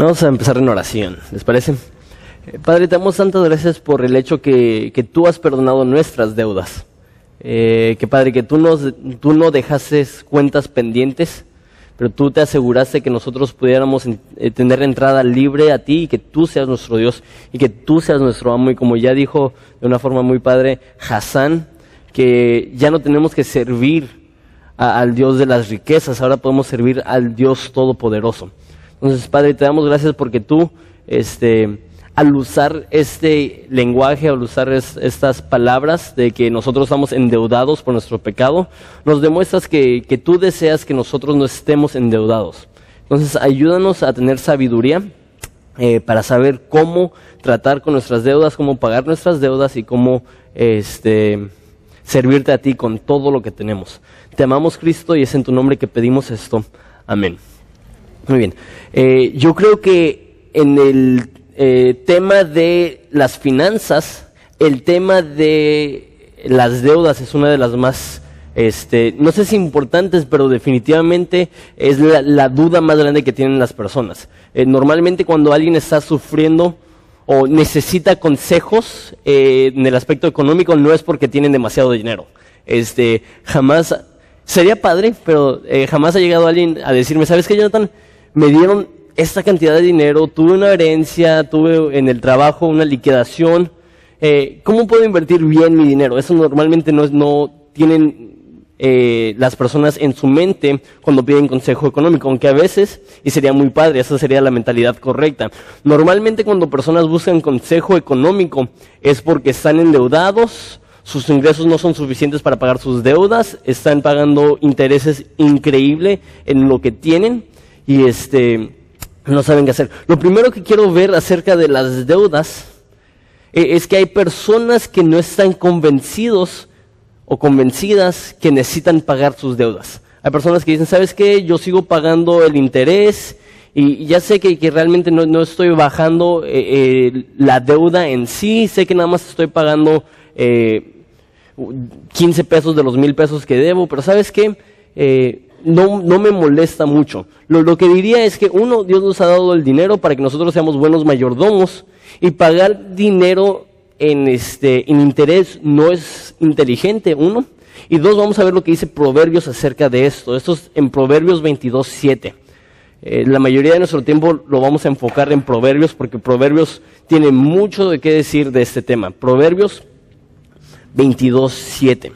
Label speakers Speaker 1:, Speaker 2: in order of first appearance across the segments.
Speaker 1: Vamos a empezar en oración, ¿les parece? Eh, Padre, te damos tantas gracias por el hecho que, que tú has perdonado nuestras deudas. Eh, que Padre, que tú, nos, tú no dejaste cuentas pendientes, pero tú te aseguraste que nosotros pudiéramos eh, tener entrada libre a ti y que tú seas nuestro Dios y que tú seas nuestro amo. Y como ya dijo de una forma muy padre Hassan, que ya no tenemos que servir al Dios de las riquezas, ahora podemos servir al Dios Todopoderoso. Entonces, Padre, te damos gracias porque tú, este, al usar este lenguaje, al usar es- estas palabras de que nosotros estamos endeudados por nuestro pecado, nos demuestras que, que tú deseas que nosotros no estemos endeudados. Entonces, ayúdanos a tener sabiduría eh, para saber cómo tratar con nuestras deudas, cómo pagar nuestras deudas y cómo este, servirte a ti con todo lo que tenemos. Te amamos, Cristo, y es en tu nombre que pedimos esto. Amén. Muy bien. Eh, yo creo que en el eh, tema de las finanzas, el tema de las deudas es una de las más, este, no sé si importantes, pero definitivamente es la, duda más grande que tienen las personas. Eh, normalmente cuando alguien está sufriendo o necesita consejos eh, en el aspecto económico, no es porque tienen demasiado dinero. Este, jamás, sería padre, pero eh, jamás ha llegado alguien a decirme, ¿sabes qué, Jonathan? Me dieron esta cantidad de dinero, tuve una herencia, tuve en el trabajo una liquidación. Eh, ¿Cómo puedo invertir bien mi dinero? Eso normalmente no, no tienen eh, las personas en su mente cuando piden consejo económico, aunque a veces, y sería muy padre, esa sería la mentalidad correcta. Normalmente cuando personas buscan consejo económico es porque están endeudados, sus ingresos no son suficientes para pagar sus deudas, están pagando intereses increíble en lo que tienen y este no saben qué hacer. Lo primero que quiero ver acerca de las deudas eh, es que hay personas que no están convencidos o convencidas que necesitan pagar sus deudas. Hay personas que dicen, ¿sabes qué? Yo sigo pagando el interés y ya sé que, que realmente no, no estoy bajando eh, eh, la deuda en sí, sé que nada más estoy pagando eh, 15 pesos de los mil pesos que debo, pero ¿sabes qué? No, no me molesta mucho. Lo, lo que diría es que uno, Dios nos ha dado el dinero para que nosotros seamos buenos mayordomos y pagar dinero en, este, en interés no es inteligente, uno. Y dos, vamos a ver lo que dice Proverbios acerca de esto. Esto es en Proverbios 22, 7. Eh, la mayoría de nuestro tiempo lo vamos a enfocar en Proverbios porque Proverbios tiene mucho de qué decir de este tema. Proverbios 22, 7.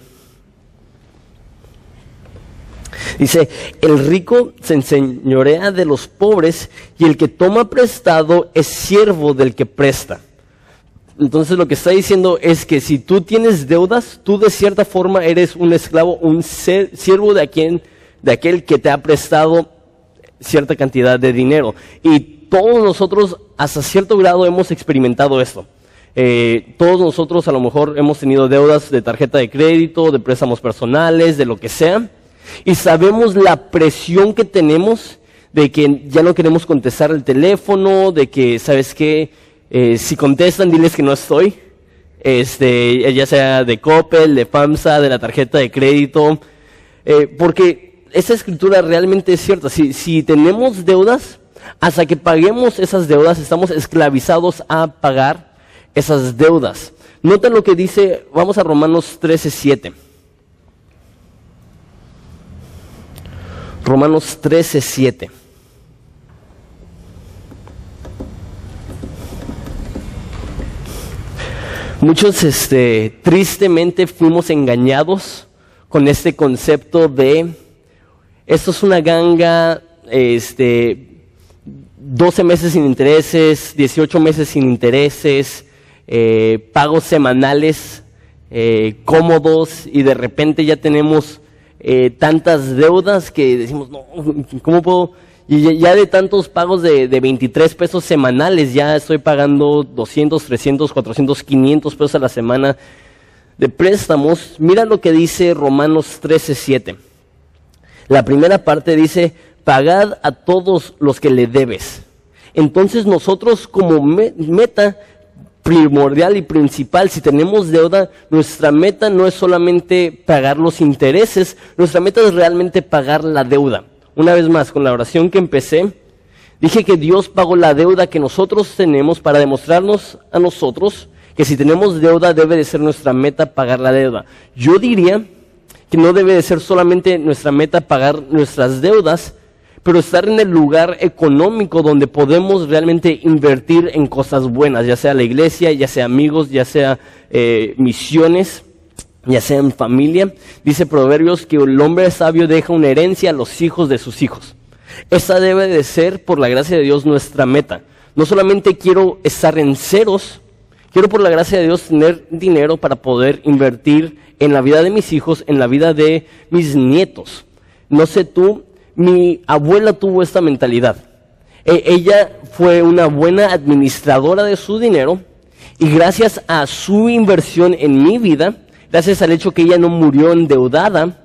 Speaker 1: Dice, el rico se enseñorea de los pobres y el que toma prestado es siervo del que presta. Entonces lo que está diciendo es que si tú tienes deudas, tú de cierta forma eres un esclavo, un siervo de, a quien, de aquel que te ha prestado cierta cantidad de dinero. Y todos nosotros hasta cierto grado hemos experimentado esto. Eh, todos nosotros a lo mejor hemos tenido deudas de tarjeta de crédito, de préstamos personales, de lo que sea. Y sabemos la presión que tenemos de que ya no queremos contestar el teléfono, de que, ¿sabes qué? Eh, si contestan, diles que no estoy. Este, ya sea de Coppel, de FAMSA, de la tarjeta de crédito. Eh, porque esa escritura realmente es cierta. Si, si tenemos deudas, hasta que paguemos esas deudas, estamos esclavizados a pagar esas deudas. Nota lo que dice, vamos a Romanos 13, 7. Romanos 13, 7. Muchos, este, tristemente fuimos engañados con este concepto de, esto es una ganga, este, 12 meses sin intereses, 18 meses sin intereses, eh, pagos semanales eh, cómodos y de repente ya tenemos eh, tantas deudas que decimos, no, ¿cómo puedo? Y ya- de tantos pagos de, de 23 pesos semanales, ya estoy pagando 200, 300, 400, 500 pesos a la semana de préstamos. Mira lo que dice Romanos 13, 7. La primera parte dice, pagad a todos los que le debes. Entonces nosotros como me- meta primordial y principal, si tenemos deuda, nuestra meta no es solamente pagar los intereses, nuestra meta es realmente pagar la deuda. Una vez más, con la oración que empecé, Dije que Dios pagó la deuda que nosotros tenemos para demostrarnos a nosotros que si tenemos deuda debe de ser nuestra meta pagar la deuda. Yo diría que no debe de ser solamente nuestra meta pagar nuestras deudas, pero estar en el lugar económico donde podemos realmente invertir en cosas buenas, ya sea la iglesia, ya sea amigos, ya sea eh, misiones, ya sea en familia. Dice Proverbios que el hombre sabio deja una herencia a los hijos de sus hijos. Esa debe de ser, por la gracia de Dios, nuestra meta. No solamente quiero estar en ceros, quiero por la gracia de Dios tener dinero para poder invertir en la vida de mis hijos, en la vida de mis nietos. No sé tú, mi abuela tuvo esta mentalidad. E, ella fue una buena administradora de su dinero y gracias a su inversión en mi vida, gracias al hecho que ella no murió endeudada,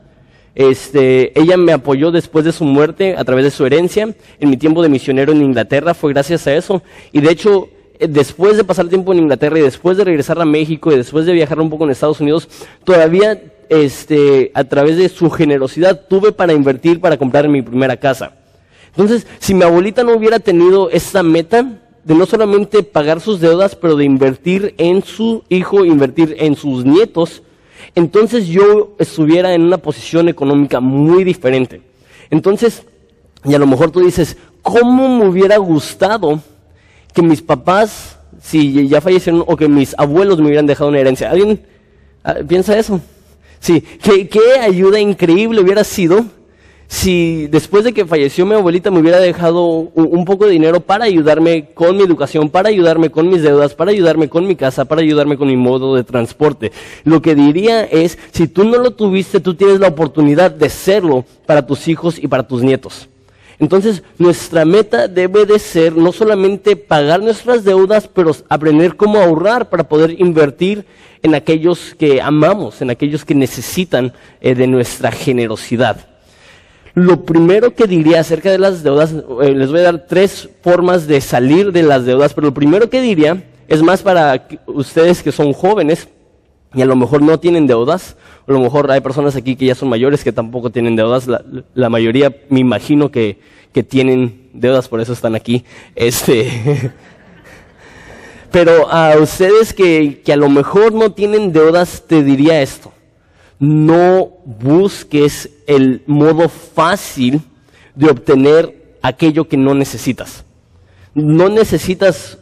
Speaker 1: este, ella me apoyó después de su muerte a través de su herencia. En mi tiempo de misionero en Inglaterra fue gracias a eso. Y de hecho, eh, después de pasar tiempo en Inglaterra y después de regresar a México y después de viajar un poco en Estados Unidos, todavía este, a través de su generosidad tuve para invertir para comprar mi primera casa. Entonces, si mi abuelita no hubiera tenido esta meta de no solamente pagar sus deudas, pero de invertir en su hijo, invertir en sus nietos, entonces yo estuviera en una posición económica muy diferente. Entonces, y a lo mejor tú dices, ¿cómo me hubiera gustado que mis papás, si ya fallecieron, o que mis abuelos me hubieran dejado una herencia? ¿Alguien ah, piensa eso? Sí, ¿qué, ayuda increíble hubiera sido si después de que falleció mi abuelita me hubiera dejado un, poco de dinero para ayudarme con mi educación, para ayudarme con mis deudas, para ayudarme con mi casa, para ayudarme con mi modo de transporte. Lo que diría es, si tú no lo tuviste, tú tienes la oportunidad de serlo para tus hijos y para tus nietos. Entonces, nuestra meta debe de ser no solamente pagar nuestras deudas, pero aprender cómo ahorrar para poder invertir en aquellos que amamos, en aquellos que necesitan eh, de nuestra generosidad. Lo primero que diría acerca de las deudas, eh, les voy a dar tres formas de salir de las deudas, pero lo primero que diría es más para ustedes que son jóvenes y a lo mejor no tienen deudas, a lo mejor hay personas aquí que ya son mayores que tampoco tienen deudas, la, mayoría me imagino que, que tienen deudas, por eso están aquí. Este, Pero a ustedes que, que a lo mejor no tienen deudas, te diría esto. No busques el modo fácil de obtener aquello que no necesitas. No necesitas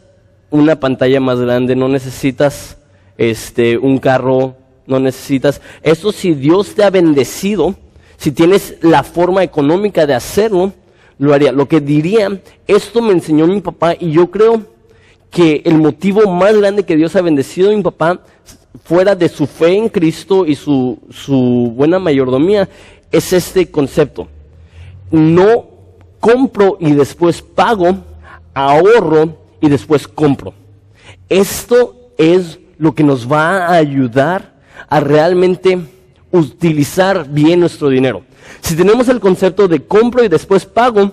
Speaker 1: una pantalla más grande, no necesitas este, un carro, no necesitas. Eso si Dios te ha bendecido, si tienes la forma económica de hacerlo, lo haría. Lo que diría, esto me enseñó mi papá y yo creo que el motivo más grande que Dios ha bendecido a mi papá, fuera de su fe en Cristo y su, su buena mayordomía, es este concepto. No compro y después pago, ahorro y después compro. Esto es lo que nos va a ayudar a realmente utilizar bien nuestro dinero. Si tenemos el concepto de compro y después pago,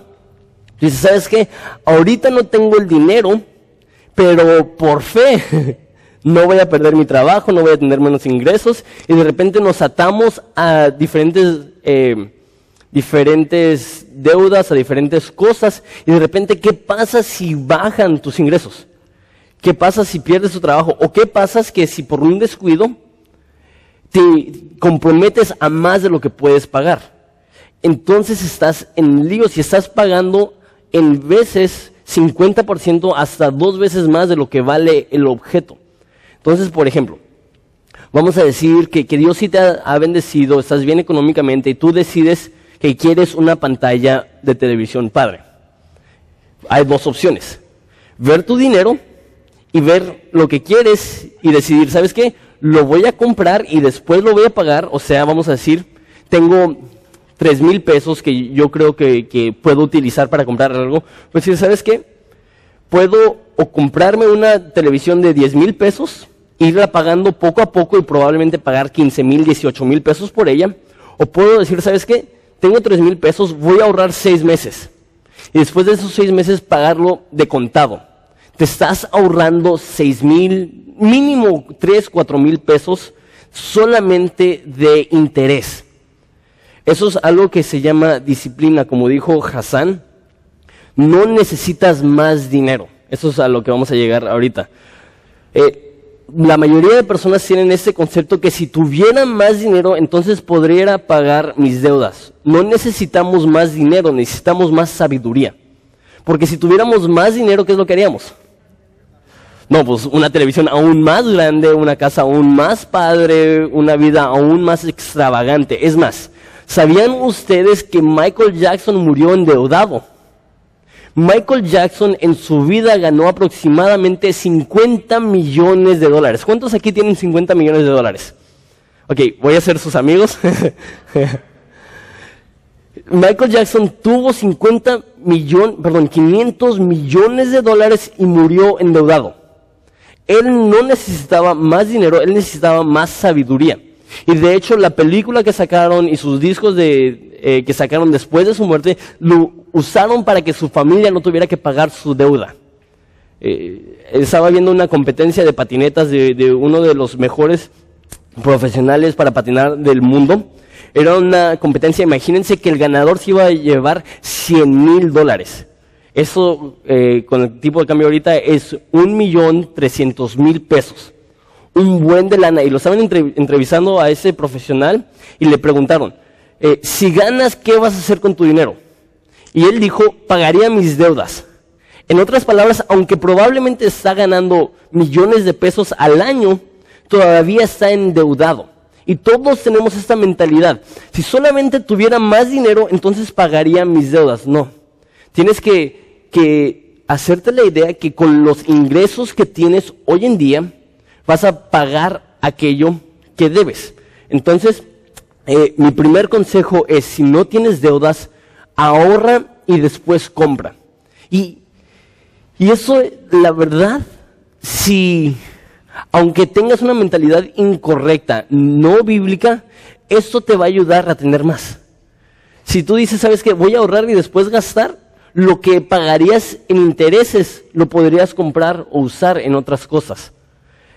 Speaker 1: dices, ¿sabes qué? Ahorita no tengo el dinero, pero por fe no voy a perder mi trabajo, no voy a tener menos ingresos y de repente nos atamos a diferentes, eh, diferentes deudas, a diferentes cosas y de repente ¿qué pasa si bajan tus ingresos? ¿Qué pasa si pierdes tu trabajo? ¿O qué pasa que si por un descuido te comprometes a más de lo que puedes pagar? Entonces estás en lío si estás pagando en veces 50% hasta dos veces más de lo que vale el objeto. Entonces, por ejemplo, vamos a decir que, Dios sí te ha, bendecido, estás bien económicamente y tú decides que quieres una pantalla de televisión padre. Hay dos opciones. Ver tu dinero y ver lo que quieres y decidir, ¿sabes qué? Lo voy a comprar y después lo voy a pagar. O sea, vamos a decir, tengo tres mil pesos que yo creo que, puedo utilizar para comprar algo, pues si sabes qué, puedo o comprarme una televisión de diez mil pesos, irla pagando poco a poco y probablemente pagar quince mil, dieciocho mil pesos por ella, o puedo decir, ¿sabes qué? Tengo tres mil pesos, voy a ahorrar seis meses. Y después de esos seis meses pagarlo de contado. Te estás ahorrando seis mil, mínimo tres, cuatro mil pesos solamente de interés. Eso es algo que se llama disciplina, como dijo Hassan. No necesitas más dinero. Eso es a lo que vamos a llegar ahorita. Eh, la mayoría de personas tienen ese concepto que si tuvieran más dinero, entonces podría pagar mis deudas. No necesitamos más dinero, necesitamos más sabiduría. Porque si tuviéramos más dinero, ¿qué es lo que haríamos? No, pues una televisión aún más grande, una casa aún más padre, una vida aún más extravagante. Es más, ¿sabían ustedes que Michael Jackson murió endeudado? Michael Jackson en su vida ganó aproximadamente 50 millones de dólares. ¿Cuántos aquí tienen 50 millones de dólares? Ok, voy a ser sus amigos. Michael Jackson tuvo 50 millones, perdón, 500 millones de dólares y murió endeudado. Él no necesitaba más dinero, él necesitaba más sabiduría. Y de hecho la película que sacaron y sus discos de, eh, que sacaron después de su muerte lo usaron para que su familia no tuviera que pagar su deuda. Eh, estaba viendo una competencia de patinetas de, de uno de los mejores profesionales para patinar del mundo. Era una competencia, imagínense que el ganador se iba a llevar 100 mil dólares. Eso, eh, con el tipo de cambio ahorita, es un millón trescientos mil pesos. Un buen de lana. Y lo estaban entrevistando a ese profesional y le preguntaron, eh, si ganas, ¿qué vas a hacer con tu dinero? Y él dijo, pagaría mis deudas. En otras palabras, aunque probablemente está ganando millones de pesos al año, todavía está endeudado. Y todos tenemos esta mentalidad. Si solamente tuviera más dinero, entonces pagaría mis deudas. No. Tienes que que hacerte la idea que con los ingresos que tienes hoy en día vas a pagar aquello que debes. Entonces, eh, mi primer consejo es, si no tienes deudas, ahorra y después compra. Y, y eso, la verdad, si, aunque tengas una mentalidad incorrecta, no bíblica, esto te va a ayudar a tener más. Si tú dices, ¿sabes qué? Voy a ahorrar y después gastar, lo que pagarías en intereses lo podrías comprar o usar en otras cosas.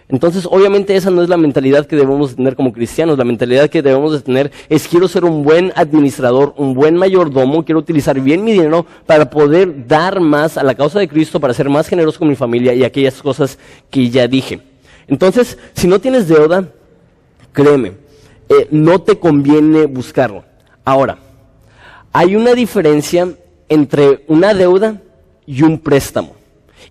Speaker 1: Entonces, obviamente esa no es la mentalidad que debemos tener como cristianos. La mentalidad que debemos de tener es quiero ser un buen administrador, un buen mayordomo, quiero utilizar bien mi dinero para poder dar más a la causa de Cristo, para ser más generoso con mi familia y aquellas cosas que ya dije. Entonces, si no tienes deuda, créeme, eh, no te conviene buscarlo. Ahora, hay una diferencia entre una deuda y un préstamo.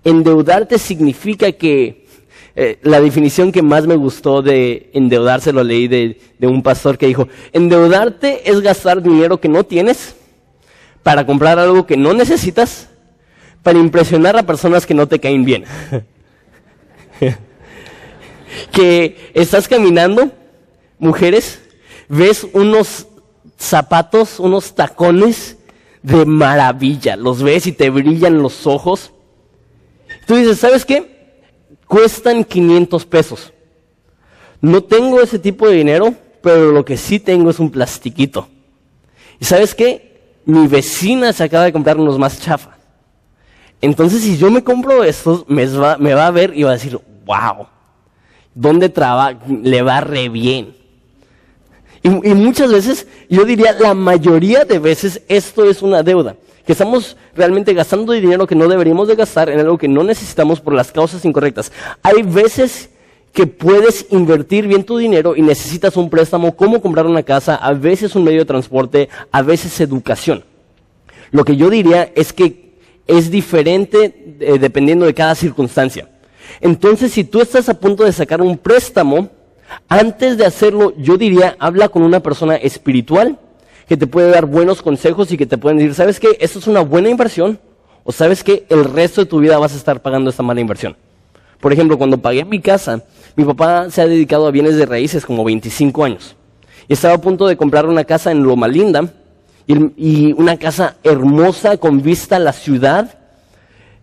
Speaker 1: Endeudarte significa que eh, la definición que más me gustó de endeudarse lo leí de, de un pastor que dijo, endeudarte es gastar dinero que no tienes para comprar algo que no necesitas, para impresionar a personas que no te caen bien. que estás caminando, mujeres, ves unos zapatos, unos tacones de maravilla. Los ves y te brillan los ojos. Tú dices, ¿sabes qué? Cuestan 500 pesos. No tengo ese tipo de dinero, pero lo que sí tengo es un plastiquito. ¿Y sabes qué? Mi vecina se acaba de comprar unos más chafa. Entonces, si yo me compro estos, me va, me va a ver y va a decir, wow, ¿dónde trabaja? Le va re bien. Y, muchas veces, yo diría la mayoría de veces, esto es una deuda. Que estamos realmente gastando dinero que no deberíamos de gastar en algo que no necesitamos por las causas incorrectas. Hay veces que puedes invertir bien tu dinero y necesitas un préstamo, como comprar una casa, a veces un medio de transporte, a veces educación. Lo que yo diría es que es diferente eh, dependiendo de cada circunstancia. Entonces, si tú estás a punto de sacar un préstamo, antes de hacerlo, yo diría, habla con una persona espiritual que te puede dar buenos consejos y que te pueden decir, ¿sabes qué? Esto es una buena inversión o sabes que el resto de tu vida vas a estar pagando esta mala inversión. Por ejemplo, cuando pagué mi casa, mi papá se ha dedicado a bienes de raíces como 25 años. Y estaba a punto de comprar una casa en Loma Linda y, una casa hermosa con vista a la ciudad,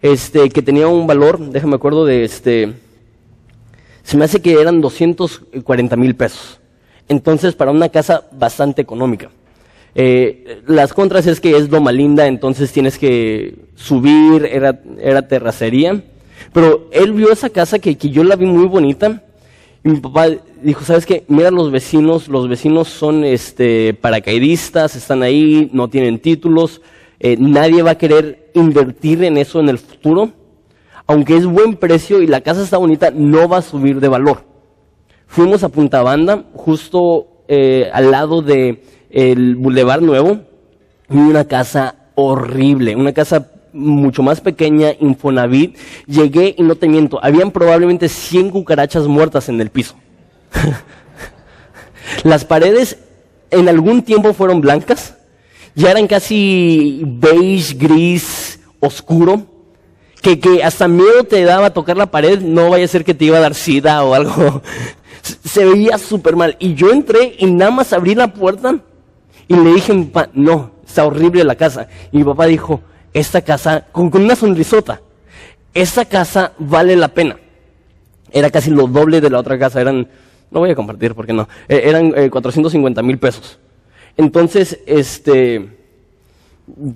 Speaker 1: este, que tenía un valor, déjame acuerdo de este, se me hace que eran 240 mil pesos. Entonces, para una casa bastante económica. Eh, las contras es que es Loma Linda, entonces tienes que subir, era, era terracería. Pero él vio esa casa que, que yo la vi muy bonita. Y mi papá dijo, ¿sabes qué? Mira los vecinos, los vecinos son este, paracaidistas, están ahí, no tienen títulos, eh, nadie va a querer invertir en eso en el futuro, aunque es buen precio y la casa está bonita, no va a subir de valor. Fuimos a Punta Banda, justo eh, al lado de el Boulevard Nuevo, y una casa horrible, una casa mucho más pequeña, Infonavit. Llegué y no te miento, habían probablemente 100 cucarachas muertas en el piso. Las paredes en algún tiempo fueron blancas, ya eran casi beige, gris, oscuro, que, que hasta miedo te daba tocar la pared, no vaya a ser que te iba a dar sida o algo. Se veía súper mal. Y yo entré y nada más abrí la puerta y le dije papá, no, está horrible la casa. Y mi papá dijo, esta casa, con, una sonrisota, esta casa vale la pena. Era casi lo doble de la otra casa, eran, no voy a compartir porque no, eh, eran 450 eh, mil pesos. Entonces, este,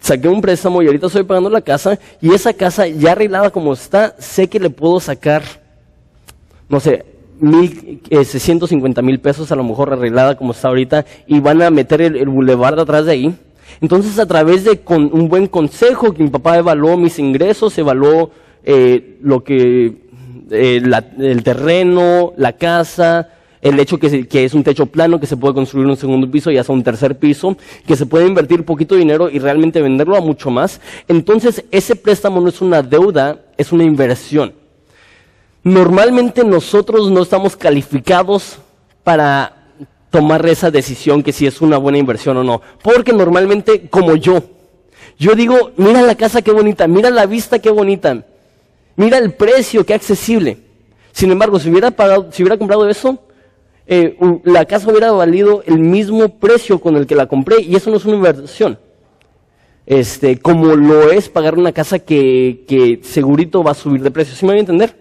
Speaker 1: saqué un préstamo y ahorita estoy pagando la casa y esa casa ya arreglada como está, sé que le puedo sacar, no sé, mil, eh, mil pesos a lo mejor arreglada como está ahorita y van a meter el, el boulevard atrás de ahí. Entonces a través de con un buen consejo que mi papá evaluó mis ingresos, evaluó eh, lo que, eh, el terreno, la casa, el hecho que, que, es un techo plano, que se puede construir un segundo piso y hasta un tercer piso, que se puede invertir poquito dinero y realmente venderlo a mucho más. Entonces, ese préstamo no es una deuda, es una inversión. Normalmente nosotros no estamos calificados para tomar esa decisión que si es una buena inversión o no. Porque normalmente, como yo, yo digo, mira la casa qué bonita, mira la vista qué bonita, mira el precio qué accesible. Sin embargo, si hubiera pagado, si hubiera comprado eso, eh, la casa hubiera valido el mismo precio con el que la compré y eso no es una inversión. Este, como lo es pagar una casa que, que segurito va a subir de precio. ¿Sí me voy a entender?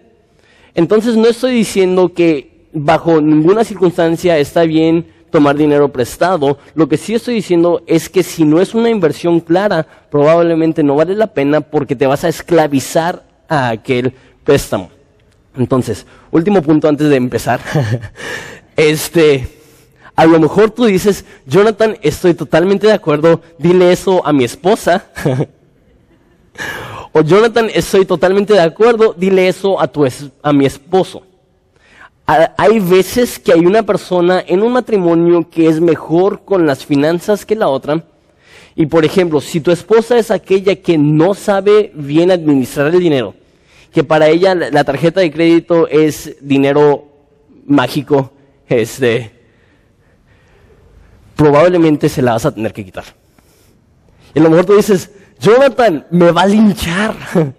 Speaker 1: Entonces no estoy diciendo que bajo ninguna circunstancia está bien tomar dinero prestado. Lo que sí estoy diciendo es que si no es una inversión clara, probablemente no vale la pena porque te vas a esclavizar a aquel préstamo. Entonces, último punto antes de empezar. Este, a lo mejor tú dices, Jonathan, estoy totalmente de acuerdo, dile eso a mi esposa. o Jonathan, estoy totalmente de acuerdo, dile eso a, tu a mi esposo. Hay veces que hay una persona en un matrimonio que es mejor con las finanzas que la otra. Y por ejemplo, si tu esposa es aquella que no sabe bien administrar el dinero, que para ella la tarjeta de crédito es dinero mágico, este, probablemente se la vas a tener que quitar. Y a lo mejor tú dices, Jonathan, me va a linchar.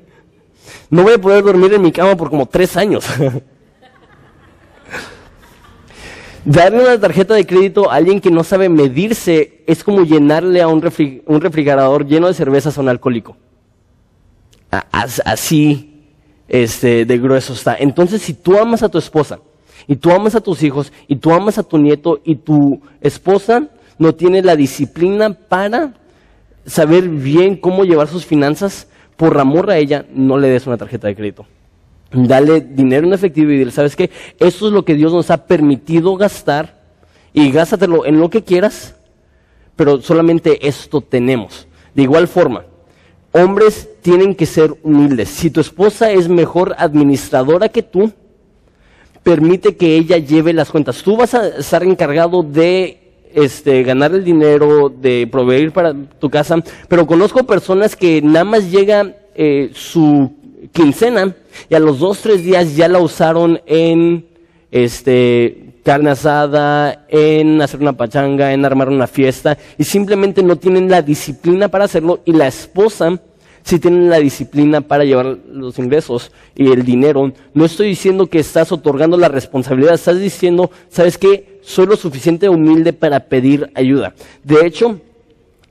Speaker 1: No voy a poder dormir en mi cama por como tres años. Darle una tarjeta de crédito a alguien que no sabe medirse es como llenarle a un, un refrigerador lleno de cervezas a un alcohólico. Así este, de grueso está. Entonces, si tú amas a tu esposa, y tú amas a tus hijos, y tú amas a tu nieto, y tu esposa no tiene la disciplina para saber bien cómo llevar sus finanzas, por amor a ella, no le des una tarjeta de crédito. Dale dinero en efectivo y dile, ¿sabes qué? Eso es lo que Dios nos ha permitido gastar y gástatelo en lo que quieras, pero solamente esto tenemos. De igual forma, hombres tienen que ser humildes. Si tu esposa es mejor administradora que tú, permite que ella lleve las cuentas. Tú vas a estar encargado de este, ganar el dinero, de proveer para tu casa, pero conozco personas que nada más llega eh, su quincena y a los dos, tres días ya la usaron en este, carne asada, en hacer una pachanga, en armar una fiesta y simplemente no tienen la disciplina para hacerlo y la esposa si tienen la disciplina para llevar los ingresos y el dinero. No estoy diciendo que estás otorgando la responsabilidad, estás diciendo, ¿sabes qué? Soy lo suficiente humilde para pedir ayuda. De hecho,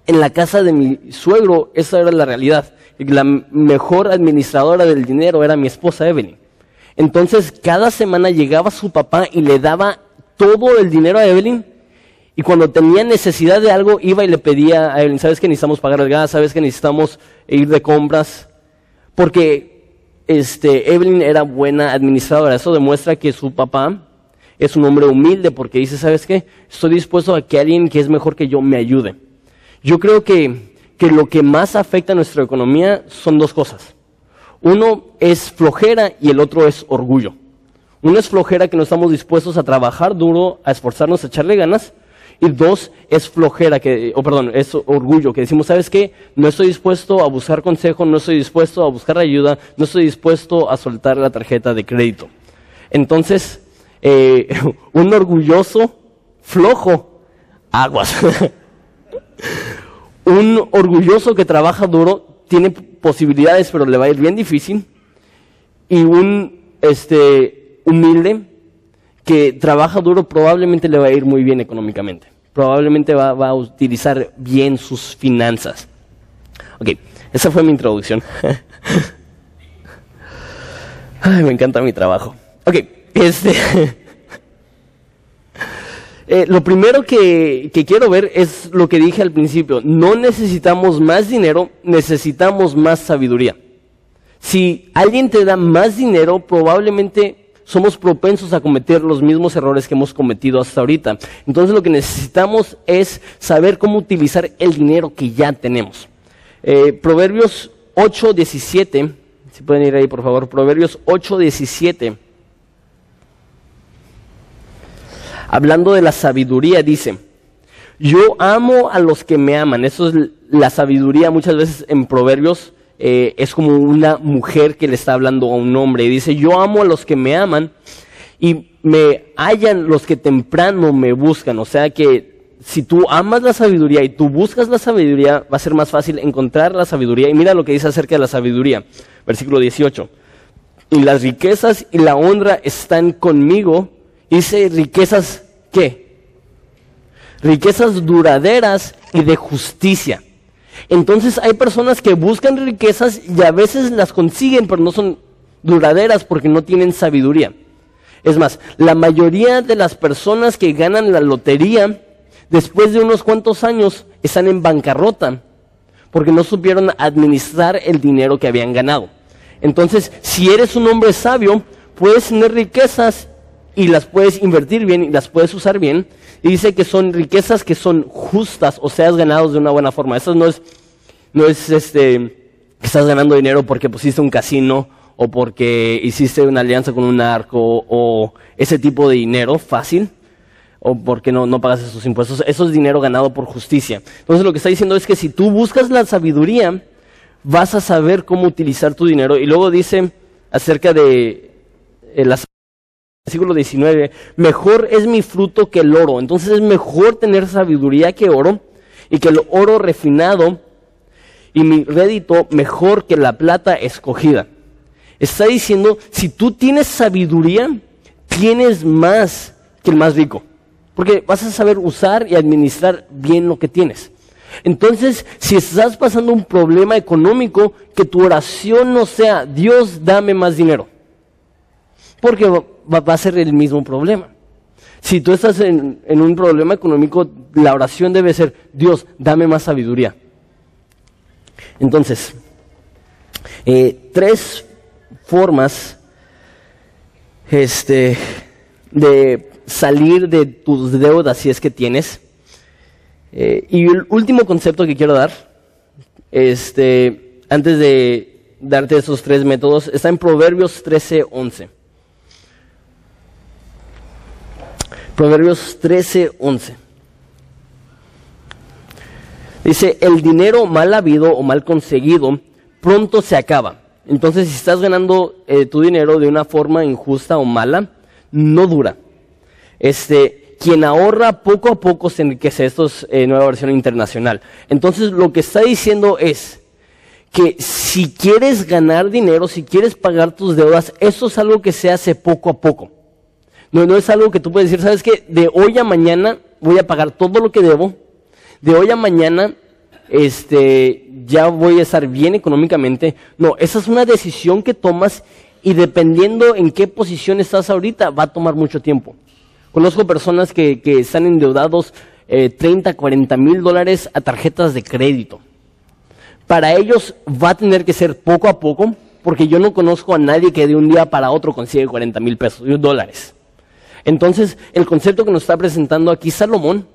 Speaker 1: en la casa de mi suegro, esa era la realidad. La mejor administradora del dinero era mi esposa Evelyn. Entonces, cada semana llegaba su papá y le daba todo el dinero a Evelyn y cuando tenía necesidad de algo, iba y le pedía a Evelyn, ¿sabes que necesitamos pagar el gas? ¿Sabes que necesitamos ir de compras? Porque este, Evelyn era buena administradora. Eso demuestra que su papá es un hombre humilde porque dice, ¿sabes qué? Estoy dispuesto a que alguien que es mejor que yo me ayude. Yo creo que, que lo que más afecta a nuestra economía son dos cosas. Uno es flojera y el otro es orgullo. Uno es flojera que no estamos dispuestos a trabajar duro, a esforzarnos, a echarle ganas. Y dos es flojera, que, o perdón, es orgullo, que decimos, ¿sabes qué? No estoy dispuesto a buscar consejo, no estoy dispuesto a buscar ayuda, no estoy dispuesto a soltar la tarjeta de crédito. Entonces, eh, un orgulloso, flojo, aguas. un orgulloso que trabaja duro tiene posibilidades, pero le va a ir bien difícil. Y un este, humilde que trabaja duro probablemente le va a ir muy bien económicamente. Probablemente va, a utilizar bien sus finanzas. Ok, esa fue mi introducción. Ay, me encanta mi trabajo. Ok, este. Eh, lo primero que, quiero ver es lo que dije al principio. No necesitamos más dinero, necesitamos más sabiduría. Si alguien te da más dinero, probablemente somos propensos a cometer los mismos errores que hemos cometido hasta ahorita. Entonces lo que necesitamos es saber cómo utilizar el dinero que ya tenemos. Eh, Proverbios 8, 17, si pueden ir ahí por favor, Proverbios 8, 17 hablando de la sabiduría, dice, yo amo a los que me aman. Eso es la sabiduría muchas veces en proverbios. Eh, es como una mujer que le está hablando a un hombre y dice, yo amo a los que me aman y me hallan los que temprano me buscan. O sea que si tú amas la sabiduría y tú buscas la sabiduría, va a ser más fácil encontrar la sabiduría. Y mira lo que dice acerca de la sabiduría, versículo 18. Y las riquezas y la honra están conmigo Dice riquezas, ¿qué? Riquezas duraderas y de justicia. Entonces hay personas que buscan riquezas y a veces las consiguen, pero no son duraderas porque no tienen sabiduría. Es más, la mayoría de las personas que ganan la lotería, después de unos cuantos años, están en bancarrota porque no supieron administrar el dinero que habían ganado. Entonces, si eres un hombre sabio, puedes tener riquezas y las puedes invertir bien y las puedes usar bien. Y dice que son riquezas que son justas o seas ganados de una buena forma. Eso no es, no es este, que estás ganando dinero porque pusiste un casino o porque hiciste una alianza con un narco o ese tipo de dinero fácil o porque no, no pagas esos impuestos. Eso es dinero ganado por justicia. Entonces lo que está diciendo es que si tú buscas la sabiduría, vas a saber cómo utilizar tu dinero. Y luego dice acerca de eh, la Versículo 19, mejor es mi fruto que el oro. Entonces es mejor tener sabiduría que oro y que el oro refinado y mi rédito mejor que la plata escogida. Está diciendo, si tú tienes sabiduría, tienes más que el más rico. Porque vas a saber usar y administrar bien lo que tienes. Entonces, si estás pasando un problema económico, que tu oración no sea, Dios, dame más dinero. Porque va, a ser el mismo problema. Si tú estás en, un problema económico, la oración debe ser, Dios, dame más sabiduría. Entonces, eh, tres formas este, de salir de tus deudas si es que tienes. Eh, y el último concepto que quiero dar, este, antes de darte esos tres métodos, está en Proverbios 13:11. Proverbios 13, 11. Dice, el dinero mal habido o mal conseguido pronto se acaba. Entonces, si estás ganando eh, tu dinero de una forma injusta o mala, no dura. Este, quien ahorra poco a poco se enriquece. Esto es eh, nueva versión internacional. Entonces, lo que está diciendo es que si quieres ganar dinero, si quieres pagar tus deudas, eso es algo que se hace poco a poco. No, no es algo que tú puedes decir, ¿sabes qué? De hoy a mañana voy a pagar todo lo que debo. De hoy a mañana este, ya voy a estar bien económicamente. No, esa es una decisión que tomas y dependiendo en qué posición estás ahorita, va a tomar mucho tiempo. Conozco personas que, que están endeudados eh, 30, 40 mil dólares a tarjetas de crédito. Para ellos va a tener que ser poco a poco, porque yo no conozco a nadie que de un día para otro consigue 40 mil pesos, dólares. Entonces, el concepto que nos está presentando aquí Salomón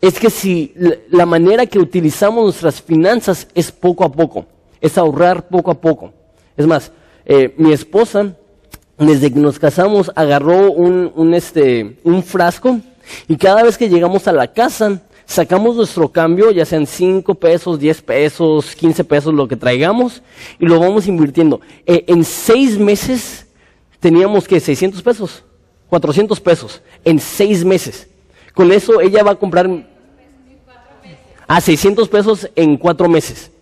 Speaker 1: es que si la manera que utilizamos nuestras finanzas es poco a poco, es ahorrar poco a poco. Es más, eh, mi esposa, desde que nos casamos, agarró un, este, un frasco y cada vez que llegamos a la casa, sacamos nuestro cambio, ya sean 5 pesos, 10 pesos, 15 pesos, lo que traigamos, y lo vamos invirtiendo. Eh, en seis meses teníamos que 600 pesos, 400 pesos, en seis meses. Con eso ella va a comprar a 600 pesos en cuatro meses.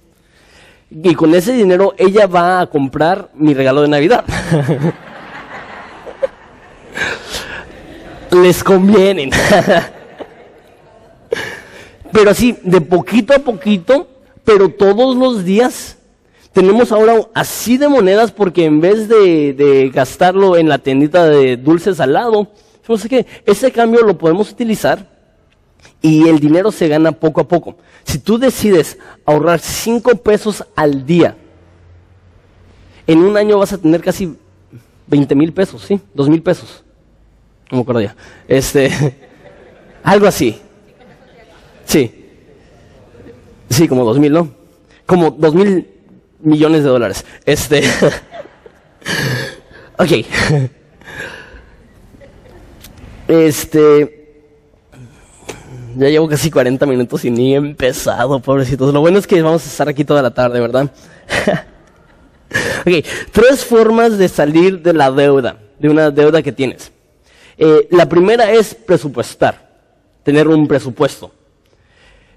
Speaker 1: Y con ese dinero ella va a comprar mi regalo de Navidad. Les convienen. pero así, de poquito a poquito, pero todos los días tenemos ahora así de monedas porque en vez de, gastarlo en la tiendita de dulces al lado, que ese cambio lo podemos utilizar y el dinero se gana poco a poco. Si tú decides ahorrar 5 pesos al día, en un año vas a tener casi 20 mil pesos, ¿sí? 2 mil pesos. No me acuerdo ya. Este, algo así. Sí. Sí, como 2 mil, ¿no? Como 2 mil millones de dólares. Este. ok. Este. Ya llevo casi 40 minutos y ni he empezado, pobrecitos. Lo bueno es que vamos a estar aquí toda la tarde, ¿verdad? ok, tres formas de salir de la deuda, de una deuda que tienes. Eh, la primera es presupuestar, tener un presupuesto.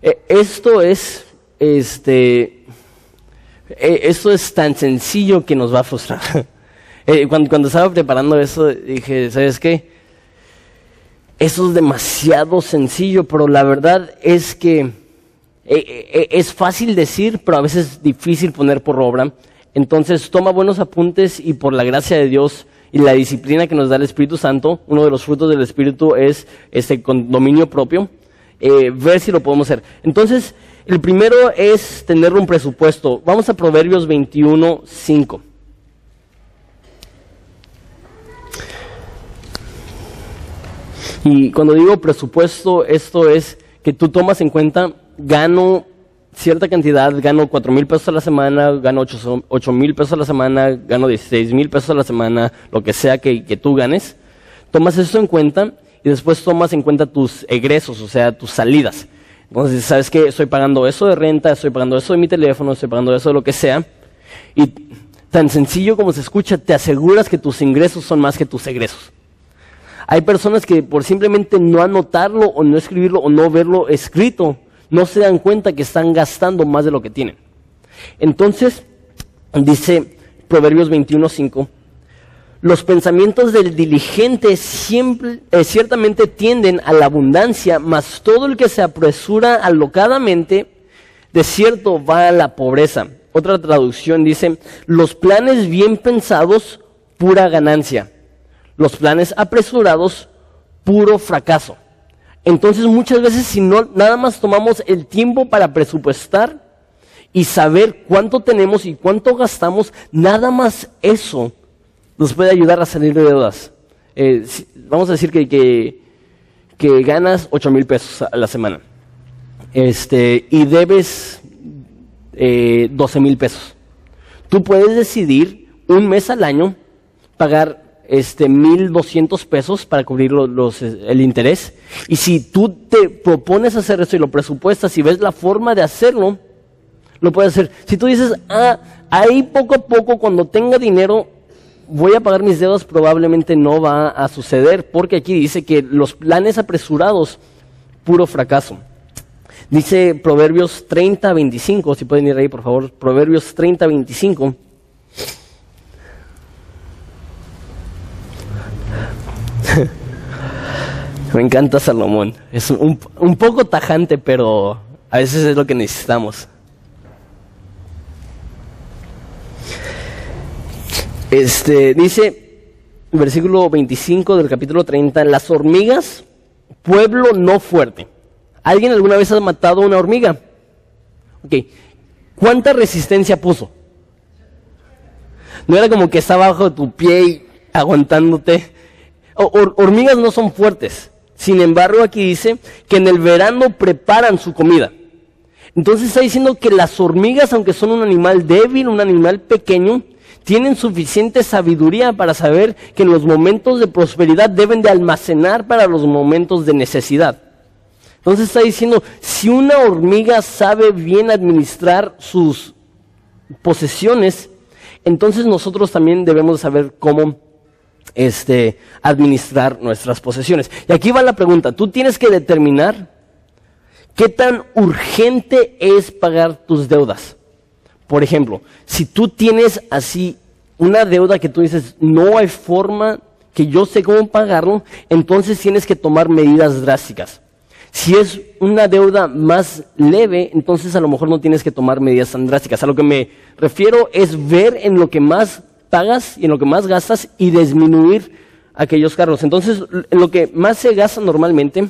Speaker 1: Eh, esto es, este, eh, esto es tan sencillo que nos va a frustrar. cuando, cuando estaba preparando eso, dije, ¿sabes qué? Eso es demasiado sencillo, pero la verdad es que eh, eh, es fácil decir, pero a veces es difícil poner por obra. Entonces toma buenos apuntes y por la gracia de Dios y la disciplina que nos da el Espíritu Santo, uno de los frutos del Espíritu es este dominio propio, eh, ver si lo podemos hacer. Entonces, el primero es tener un presupuesto. Vamos a Proverbios 21, 5. Y cuando digo presupuesto, esto es que tú tomas en cuenta, gano cierta cantidad, gano cuatro mil pesos a la semana, gano ocho mil pesos a la semana, gano 16 mil pesos a la semana, lo que sea que, que tú ganes. Tomas eso en cuenta y después tomas en cuenta tus egresos, o sea, tus salidas. Entonces, ¿sabes qué? Estoy pagando eso de renta, estoy pagando eso de mi teléfono, estoy pagando eso de lo que sea. Y tan sencillo como se escucha, te aseguras que tus ingresos son más que tus egresos. Hay personas que por simplemente no anotarlo o no escribirlo o no verlo escrito, no se dan cuenta que están gastando más de lo que tienen. Entonces, dice Proverbios 21.5, los pensamientos del diligente eh, ciertamente tienden a la abundancia, mas todo el que se apresura alocadamente, de cierto va a la pobreza. Otra traducción dice, los planes bien pensados, pura ganancia los planes apresurados, puro fracaso. Entonces muchas veces si no nada más tomamos el tiempo para presupuestar y saber cuánto tenemos y cuánto gastamos, nada más eso nos puede ayudar a salir de deudas. Eh, vamos a decir que, que, ganas 8 mil pesos a la semana este, y debes eh, 12 mil pesos. Tú puedes decidir un mes al año pagar este, 1.200 pesos para cubrir los, el interés. Y si tú te propones hacer eso y lo presupuestas y ves la forma de hacerlo, lo puedes hacer. Si tú dices, ah, ahí poco a poco cuando tenga dinero voy a pagar mis deudas, probablemente no va a suceder, porque aquí dice que los planes apresurados, puro fracaso. Dice Proverbios 30, 25, si pueden ir ahí por favor, Proverbios 30, 25. Me encanta Salomón. Es un, poco tajante, pero a veces es lo que necesitamos. Este, dice, versículo 25 del capítulo 30, las hormigas, pueblo no fuerte. ¿Alguien alguna vez ha matado a una hormiga? Ok. ¿Cuánta resistencia puso? No era como que estaba bajo tu pie y aguantándote hormigas no son fuertes. Sin embargo, aquí dice que en el verano preparan su comida. Entonces está diciendo que las hormigas, aunque son un animal débil, un animal pequeño, tienen suficiente sabiduría para saber que en los momentos de prosperidad deben de almacenar para los momentos de necesidad. Entonces está diciendo, si una hormiga sabe bien administrar sus posesiones, entonces nosotros también debemos saber cómo este, administrar nuestras posesiones. Y aquí va la pregunta, tú tienes que determinar qué tan urgente es pagar tus deudas. Por ejemplo, si tú tienes así una deuda que tú dices, no hay forma que yo sé cómo pagarlo, entonces tienes que tomar medidas drásticas. Si es una deuda más leve, entonces a lo mejor no tienes que tomar medidas tan drásticas. A lo que me refiero es ver en lo que más pagas y en lo que más gastas y disminuir aquellos cargos. Entonces, en lo que más se gasta normalmente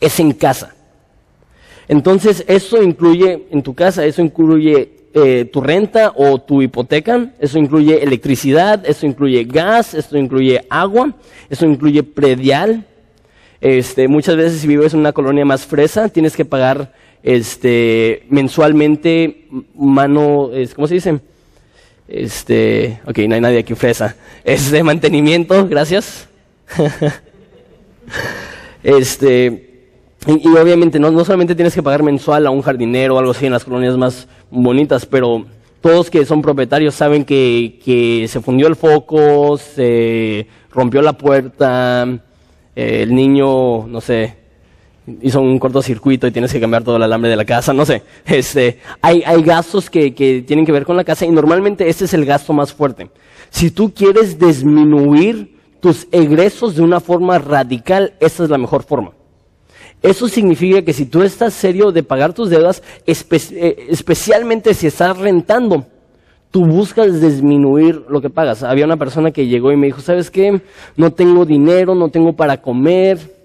Speaker 1: es en casa. Entonces, eso incluye en tu casa, eso incluye eh, tu renta o tu hipoteca, eso incluye electricidad, eso incluye gas, eso incluye agua, eso incluye predial, este, muchas veces si vives en una colonia más fresa, tienes que pagar este, mensualmente mano, ¿cómo se dice? Este, ok, no hay nadie aquí fresa. Es de mantenimiento, gracias. este, y, obviamente no, no solamente tienes que pagar mensual a un jardinero o algo así en las colonias más bonitas, pero todos que son propietarios saben que, que se fundió el foco, se rompió la puerta, eh, el niño, no sé, hizo un cortocircuito y tienes que cambiar todo el alambre de la casa, no sé. Este, hay, hay gastos que, que tienen que ver con la casa y normalmente este es el gasto más fuerte. Si tú quieres disminuir tus egresos de una forma radical, esta es la mejor forma. Eso significa que si tú estás serio de pagar tus deudas, eh, especialmente si estás rentando, tú buscas disminuir lo que pagas. Había una persona que llegó y me dijo, ¿sabes qué? No tengo dinero, no tengo para comer.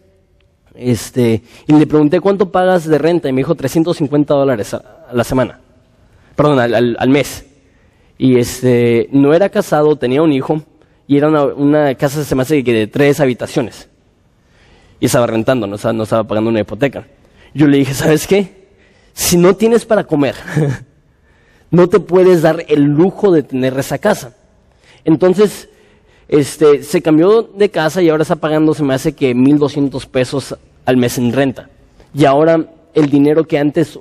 Speaker 1: Este, y le pregunté cuánto pagas de renta y me dijo 350 dólares a, la semana. Perdón, al, mes. Y este, no era casado, tenía un hijo y era una, casa, se me hace que de tres habitaciones. Y estaba rentando, no estaba, pagando una hipoteca. Yo le dije, ¿sabes qué? Si no tienes para comer, no te puedes dar el lujo de tener esa casa. Entonces, este, se cambió de casa y ahora está pagando, se me hace que 1.200 pesos al mes en renta. Y ahora el dinero que antes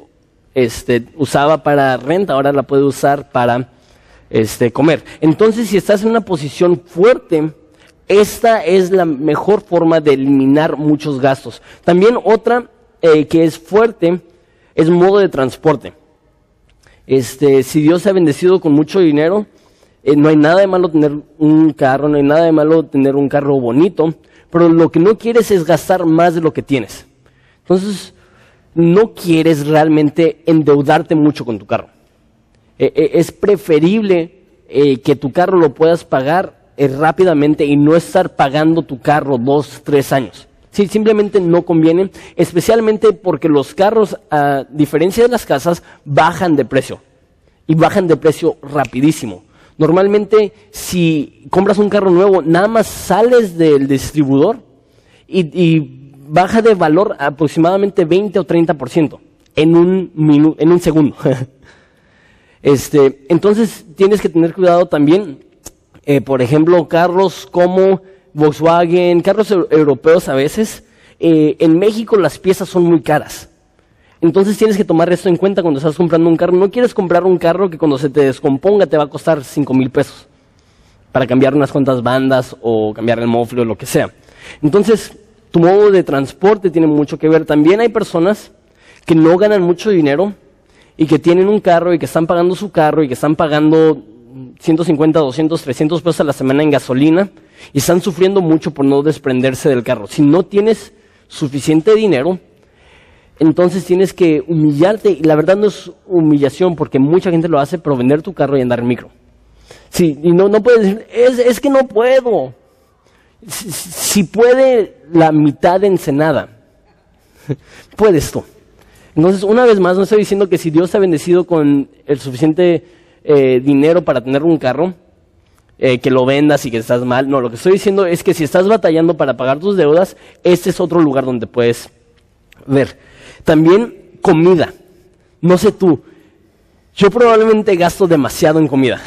Speaker 1: este, usaba para renta, ahora la puede usar para este, comer. Entonces, si estás en una posición fuerte, esta es la mejor forma de eliminar muchos gastos. También otra eh, que es fuerte es modo de transporte. Este, si Dios se ha bendecido con mucho dinero, eh, no hay nada de malo tener un carro, no hay nada de malo tener un carro bonito, pero lo que no quieres es gastar más de lo que tienes. Entonces, no quieres realmente endeudarte mucho con tu carro. Eh, es preferible que tu carro lo puedas pagar rápidamente y no estar pagando tu carro dos, tres años. Sí, simplemente no conviene, especialmente porque los carros, a diferencia de las casas, bajan de precio. Y bajan de precio rapidísimo. Normalmente, si compras un carro nuevo, nada más sales del distribuidor y, baja de valor aproximadamente 20 o 30% en un, en un segundo. este, entonces, tienes que tener cuidado también, eh, por ejemplo, carros como Volkswagen, carros europeos a veces, eh, en México las piezas son muy caras. Entonces tienes que tomar esto en cuenta cuando estás comprando un carro. No quieres comprar un carro que cuando se te descomponga te va a costar 5 mil pesos para cambiar unas cuantas bandas o cambiar el mofle o lo que sea. Entonces, tu modo de transporte tiene mucho que ver. También hay personas que no ganan mucho dinero y que tienen un carro y que están pagando su carro y que están pagando 150, 200, 300 pesos a la semana en gasolina y están sufriendo mucho por no desprenderse del carro. Si no tienes suficiente dinero, entonces tienes que humillarte. Y la verdad no es humillación porque mucha gente lo hace, pero vender tu carro y andar en micro. Sí, y no, no puedes decir, es, que no puedo. Si, puede la mitad de Ensenada, puedes tú. Entonces, una vez más, no estoy diciendo que si Dios te ha bendecido con el suficiente eh, dinero para tener un carro, eh, que lo vendas y que estás mal. No, lo que estoy diciendo es que si estás batallando para pagar tus deudas, este es otro lugar donde puedes ver. También comida. No sé tú, yo probablemente gasto demasiado en comida.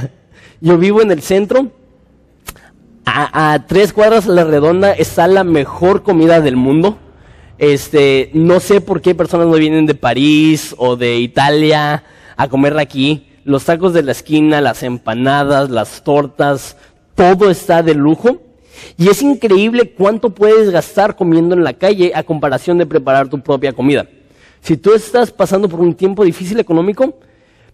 Speaker 1: yo vivo en el centro. A, tres cuadras a la redonda está la mejor comida del mundo. Este, no sé por qué personas no vienen de París o de Italia a comer aquí. Los tacos de la esquina, las empanadas, las tortas, todo está de lujo. Y es increíble cuánto puedes gastar comiendo en la calle a comparación de preparar tu propia comida. Si tú estás pasando por un tiempo difícil económico,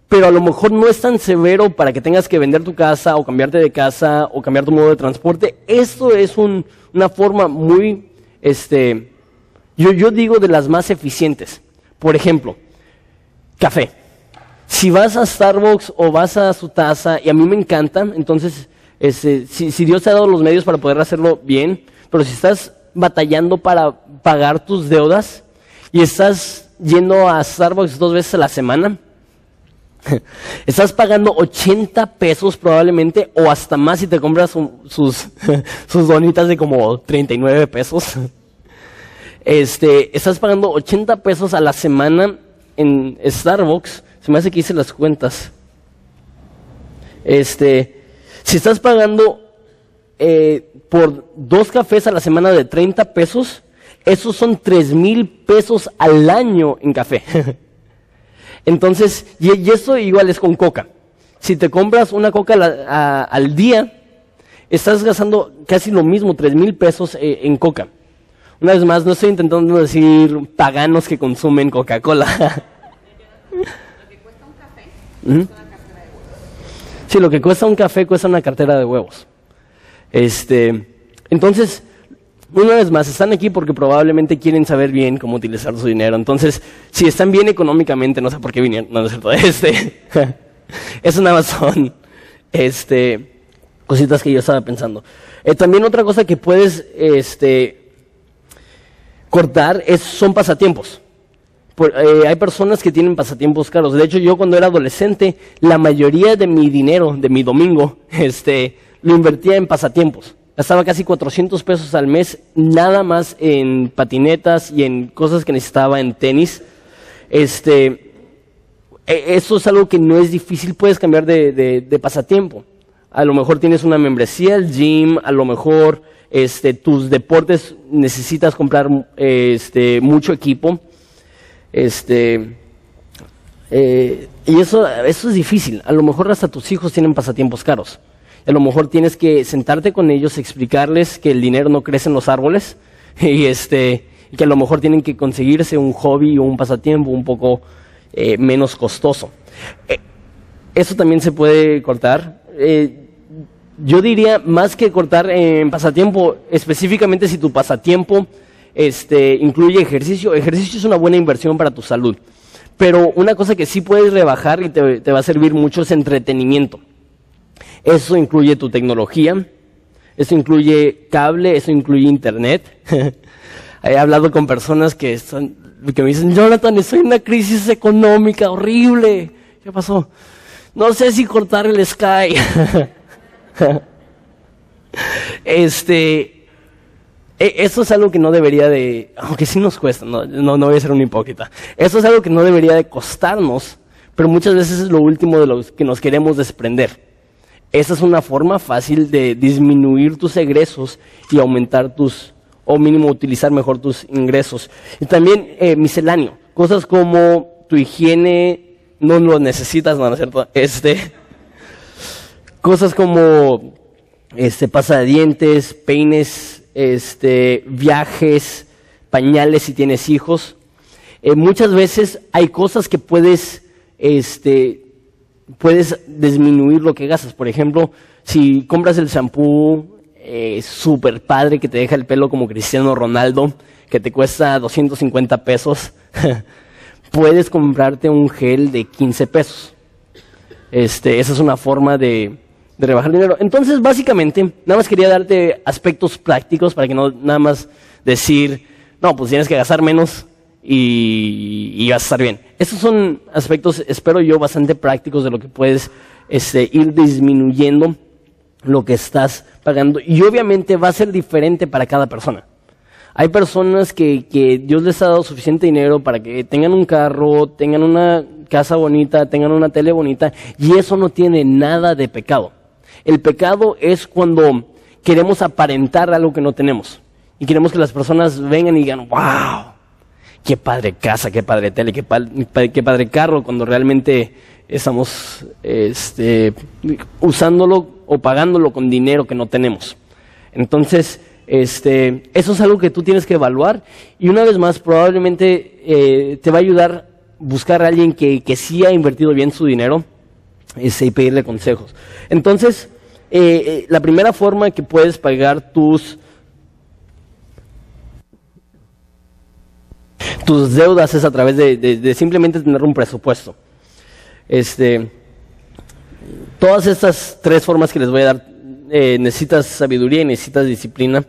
Speaker 1: pero a lo mejor no es tan severo para que tengas que vender tu casa o cambiarte de casa o cambiar tu modo de transporte, esto es una forma muy, este, yo digo de las más eficientes. Por ejemplo, café. Si vas a Starbucks o vas a su taza, y a mí me encantan, entonces, este, si, Dios te ha dado los medios para poder hacerlo bien, pero si estás batallando para pagar tus deudas y estás yendo a Starbucks dos veces a la semana, Estás pagando 80 pesos probablemente o hasta más si te compras sus, sus donitas de como 39 pesos. Este, estás pagando 80 pesos a la semana en Starbucks. Se me hace que hice las cuentas. Este, si estás pagando eh, por dos cafés a la semana de 30 pesos, esos son 3 mil pesos al año en café. Entonces, y, eso igual es con coca. Si te compras una coca al día, estás gastando casi lo mismo, 3 mil pesos eh, en coca. Una vez más, no estoy intentando decir paganos que consumen Coca-Cola. Sí, lo que cuesta un café cuesta una cartera de huevos. Este, entonces, una vez más, están aquí porque probablemente quieren saber bien cómo utilizar su dinero. Entonces, si están bien económicamente, no sé por qué vinieron, no, es cierto, este, es una razón, este, cositas que yo estaba pensando. Eh, también otra cosa que puedes, este, cortar es, son pasatiempos. Eh, hay personas que tienen pasatiempos caros. De hecho, yo cuando era adolescente, la mayoría de mi dinero, de mi domingo, este, lo invertía en pasatiempos. Gastaba casi 400 pesos al mes nada más en patinetas y en cosas que necesitaba en tenis. Este, e, eso es algo que no es difícil, puedes cambiar de, pasatiempo. A lo mejor tienes una membresía al gym, a lo mejor este, tus deportes necesitas comprar este, mucho equipo. Este, eh, y eso, eso es difícil. A lo mejor hasta tus hijos tienen pasatiempos caros. A lo mejor tienes que sentarte con ellos, explicarles que el dinero no crece en los árboles y este que a lo mejor tienen que conseguirse un hobby o un pasatiempo un poco eh, menos costoso. Eh, eso también se puede cortar. Yo diría más que cortar en pasatiempo, específicamente si tu pasatiempo este, incluye ejercicio. Ejercicio es una buena inversión para tu salud. Pero una cosa que sí puedes rebajar y te va a servir mucho es entretenimiento. Eso incluye tu tecnología, eso incluye cable, eso incluye internet. He hablado con personas que, que me dicen, Jonathan, estoy en una crisis económica horrible. ¿Qué pasó? No sé si cortar el Sky. este, eso es algo que no debería de, aunque sí nos cuesta, no, no, no voy a ser un hipócrita. Eso es algo que no debería de costarnos, pero muchas veces es lo último de lo que nos queremos desprender. Esa es una forma fácil de disminuir tus egresos y aumentar tus, o mínimo utilizar mejor tus ingresos. Y también eh, misceláneo, cosas como tu higiene, no lo necesitas, no, es cierto? Este, cosas como este, pasa de dientes, peines, este, viajes, pañales si tienes hijos. Eh, muchas veces hay cosas que puedes este, puedes disminuir lo que gastas. Por ejemplo, si compras el shampoo eh, super padre que te deja el pelo como Cristiano Ronaldo, que te cuesta 250 pesos, puedes comprarte un gel de 15 pesos. Este, esa es una forma de, de rebajar dinero. Entonces, básicamente, nada más quería darte aspectos prácticos para que no nada más decir, no, pues tienes que gastar menos y, vas a estar bien. Estos son aspectos, espero yo, bastante prácticos de lo que puedes este, ir disminuyendo lo que estás pagando. Y obviamente va a ser diferente para cada persona. Hay personas que, que Dios les ha dado suficiente dinero para que tengan un carro, tengan una casa bonita, tengan una tele bonita, y eso no tiene nada de pecado. El pecado es cuando queremos aparentar algo que no tenemos. Y queremos que las personas vengan y digan, wow, qué padre casa, qué padre tele, qué, qué padre carro, cuando realmente estamos este, usándolo o pagándolo con dinero que no tenemos. Entonces, este, eso es algo que tú tienes que evaluar y una vez más probablemente eh, te va a ayudar buscar a alguien que, que sí ha invertido bien su dinero este, y pedirle consejos. Entonces, eh, eh, la primera forma que puedes pagar tus, tus deudas es a través de simplemente tener un presupuesto. Este, todas estas tres formas que les voy a dar, eh, necesitas sabiduría y necesitas disciplina.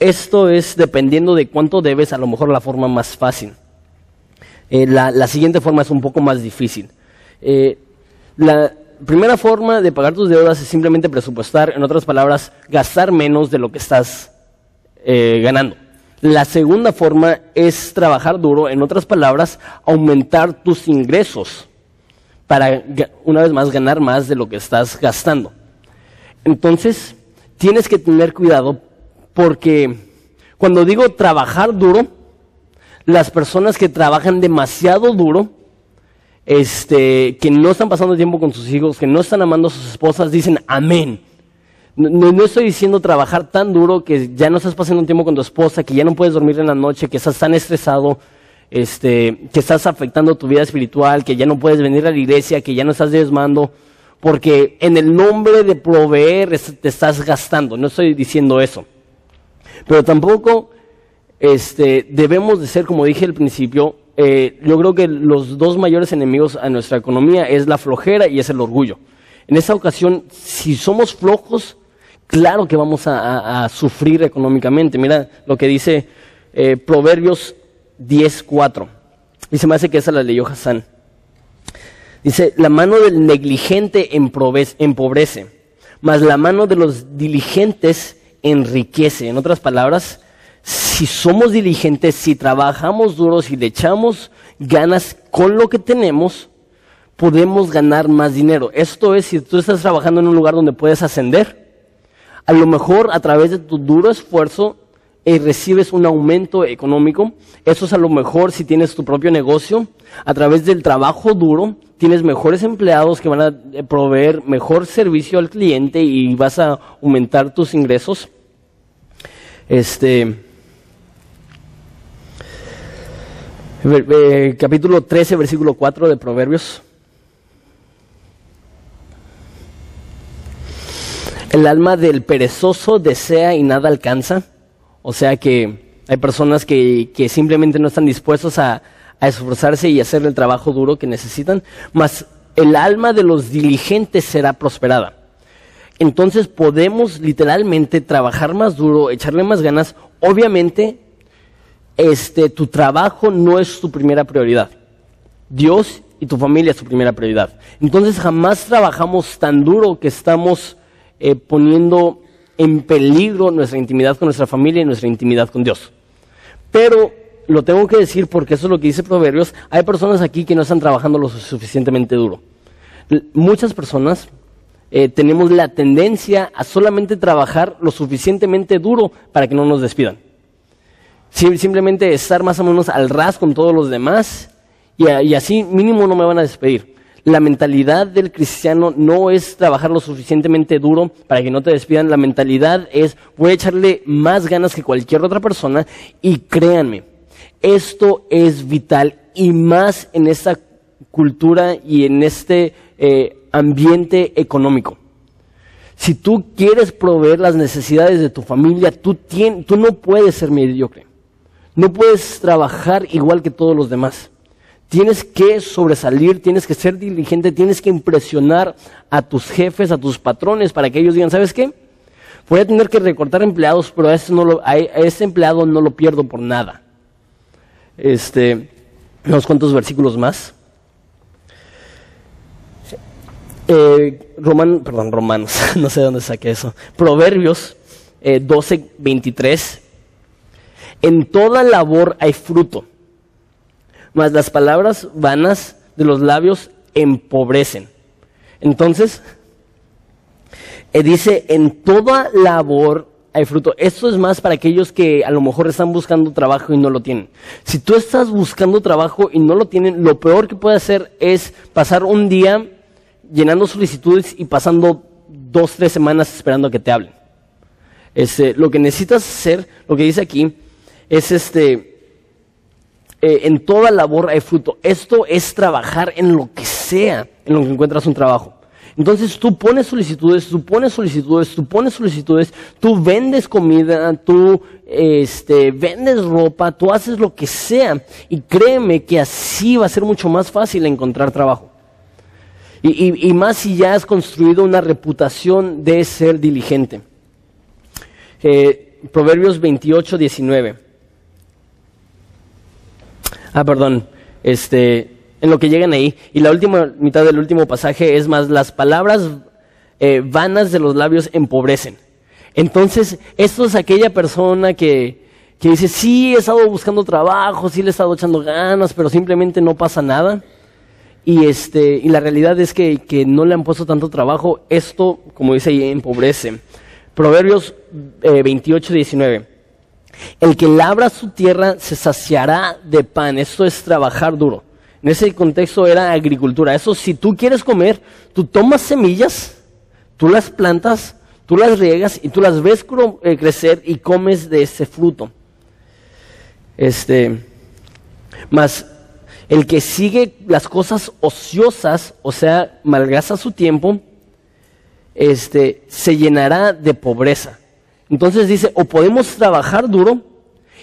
Speaker 1: Esto es dependiendo de cuánto debes, a lo mejor la forma más fácil. Eh, la, siguiente forma es un poco más difícil. La primera forma de pagar tus deudas es simplemente presupuestar, en otras palabras, gastar menos de lo que estás ganando. La segunda forma es trabajar duro, en otras palabras, aumentar tus ingresos para, una vez más, ganar más de lo que estás gastando. Entonces, tienes que tener cuidado porque cuando digo trabajar duro, las personas que trabajan demasiado duro, este, que no están pasando tiempo con sus hijos, que no están amando a sus esposas, dicen amén. No, estoy diciendo trabajar tan duro que ya no estás pasando tiempo con tu esposa, que ya no puedes dormir en la noche, que estás tan estresado, este, que estás afectando tu vida espiritual, que ya no puedes venir a la iglesia, que ya no estás desmando, porque en el nombre de proveer te estás gastando. No estoy diciendo eso. Pero tampoco este, debemos de ser, como dije al principio, eh, yo creo que los dos mayores enemigos a nuestra economía es la flojera y es el orgullo. En esta ocasión, si somos flojos, claro que vamos a, sufrir económicamente. Mira lo que dice eh, Proverbios 10.4. Y se me hace que esa la leyó Hassan. Dice, la mano del negligente empobrece, mas la mano de los diligentes enriquece. En otras palabras, si somos diligentes, si trabajamos duro, si le echamos ganas con lo que tenemos, podemos ganar más dinero. Esto es, si tú estás trabajando en un lugar donde puedes ascender, a lo mejor a través de tu duro esfuerzo y recibes un aumento económico. Eso es a lo mejor si tienes tu propio negocio. A través del trabajo duro, tienes mejores empleados que van a eh, proveer mejor servicio al cliente y vas a aumentar tus ingresos. Este. Eh, capítulo 13, versículo 4 de Proverbios. El alma del perezoso desea y nada alcanza o sea que hay personas que, simplemente no están dispuestos a, esforzarse y hacer el trabajo duro que necesitan, mas el alma de los diligentes será prosperada. Entonces podemos literalmente trabajar más duro, echarle más ganas. Obviamente, este, tu trabajo no es tu primera prioridad. Dios y tu familia es tu primera prioridad. Entonces jamás trabajamos tan duro que estamos eh, poniendo en peligro nuestra intimidad con nuestra familia y nuestra intimidad con Dios. Pero lo tengo que decir porque eso es lo que dice Proverbios, hay personas aquí que no están trabajando lo suficientemente duro. Muchas personas eh, tenemos la tendencia a solamente trabajar lo suficientemente duro para que no nos despidan. Simplemente estar más o menos al ras con todos los demás y así mínimo no me van a despedir la mentalidad del cristiano no es trabajar lo suficientemente duro para que no te despidan. La mentalidad es voy a echarle más ganas que cualquier otra persona y créanme, esto es vital y más en esta cultura y en este eh, ambiente económico. Si tú quieres proveer las necesidades de tu familia, tú, tú no puedes ser mediocre. No puedes trabajar igual que todos los demás. Tienes que sobresalir, tienes que ser diligente, tienes que impresionar a tus jefes, a tus patrones, para que ellos digan, ¿sabes qué? Voy a tener que recortar empleados, pero a ese, empleado no lo pierdo por nada. Este, unos cuantos versículos más. Eh, Roman, perdón, Romanos, no sé de dónde saqué eso. Proverbios eh, 12, 23. En toda labor hay fruto, mas las palabras vanas de los labios empobrecen. Entonces, eh, dice, en toda labor hay fruto. Esto es más para aquellos que a lo mejor están buscando trabajo y no lo tienen. Si tú estás buscando trabajo y no lo tienen, lo peor que puede hacer es pasar un día llenando solicitudes y pasando dos, tres semanas esperando a que te hablen. Lo que necesitas hacer, lo que dice aquí, es este, eh, en toda labor hay fruto. Esto es trabajar en lo que sea, en lo que encuentras un trabajo. Entonces tú pones solicitudes, tú pones solicitudes, tú pones solicitudes, tú vendes comida, tú este, vendes ropa, tú haces lo que sea. Y créeme que así va a ser mucho más fácil encontrar trabajo. Y, más si ya has construido una reputación de ser diligente. Eh, Proverbios 28, 19. Ah, perdón. Este, en lo que llegan ahí. Y la última mitad del último pasaje es más, las palabras eh, vanas de los labios empobrecen. Entonces, esto es aquella persona que, que dice, sí, he estado buscando trabajo, sí le he estado echando ganas, pero simplemente no pasa nada. Y, este, y la realidad es que, que no le han puesto tanto trabajo. Esto, como dice ahí, empobrece. Proverbios eh, 28, 19. El que labra su tierra se saciará de pan. Esto es trabajar duro. En ese contexto era agricultura. Eso, si tú quieres comer, tú tomas semillas, tú las plantas, tú las riegas y tú las ves eh, crecer y comes de ese fruto. Este, más el que sigue las cosas ociosas, o sea, malgasta su tiempo, este, se llenará de pobreza. Entonces dice, o podemos trabajar duro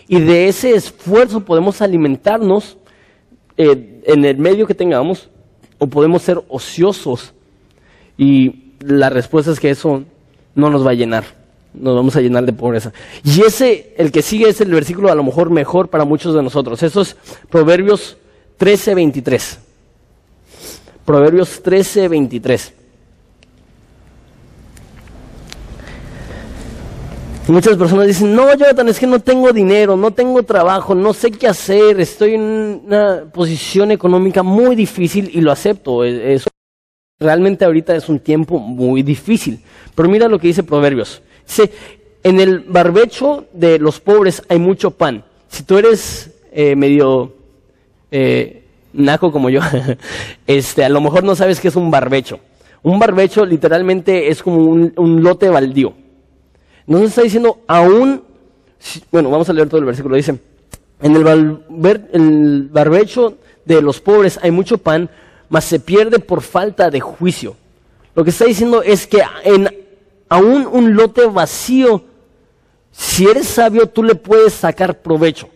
Speaker 1: y de ese esfuerzo podemos alimentarnos eh, en el medio que tengamos, o podemos ser ociosos. Y la respuesta es que eso no nos va a llenar, nos vamos a llenar de pobreza. Y ese, el que sigue es el versículo a lo mejor mejor para muchos de nosotros. Eso es Proverbios 13:23. Proverbios 13:23. Muchas personas dicen, no, Jonathan, es que no tengo dinero, no tengo trabajo, no sé qué hacer, estoy en una posición económica muy difícil y lo acepto. E-, eso realmente ahorita es un tiempo muy difícil. Pero mira lo que dice Proverbios. Dice, en el barbecho de los pobres hay mucho pan. Si tú eres eh, medio eh, naco como yo, este, a lo mejor no sabes qué es un barbecho. Un barbecho literalmente es como un, lote baldío. Nos está diciendo, aún, bueno, vamos a leer todo el versículo, dice, en el, barbecho de los pobres hay mucho pan, mas se pierde por falta de juicio. Lo que está diciendo es que en aún un lote vacío, si eres sabio, tú le puedes sacar provecho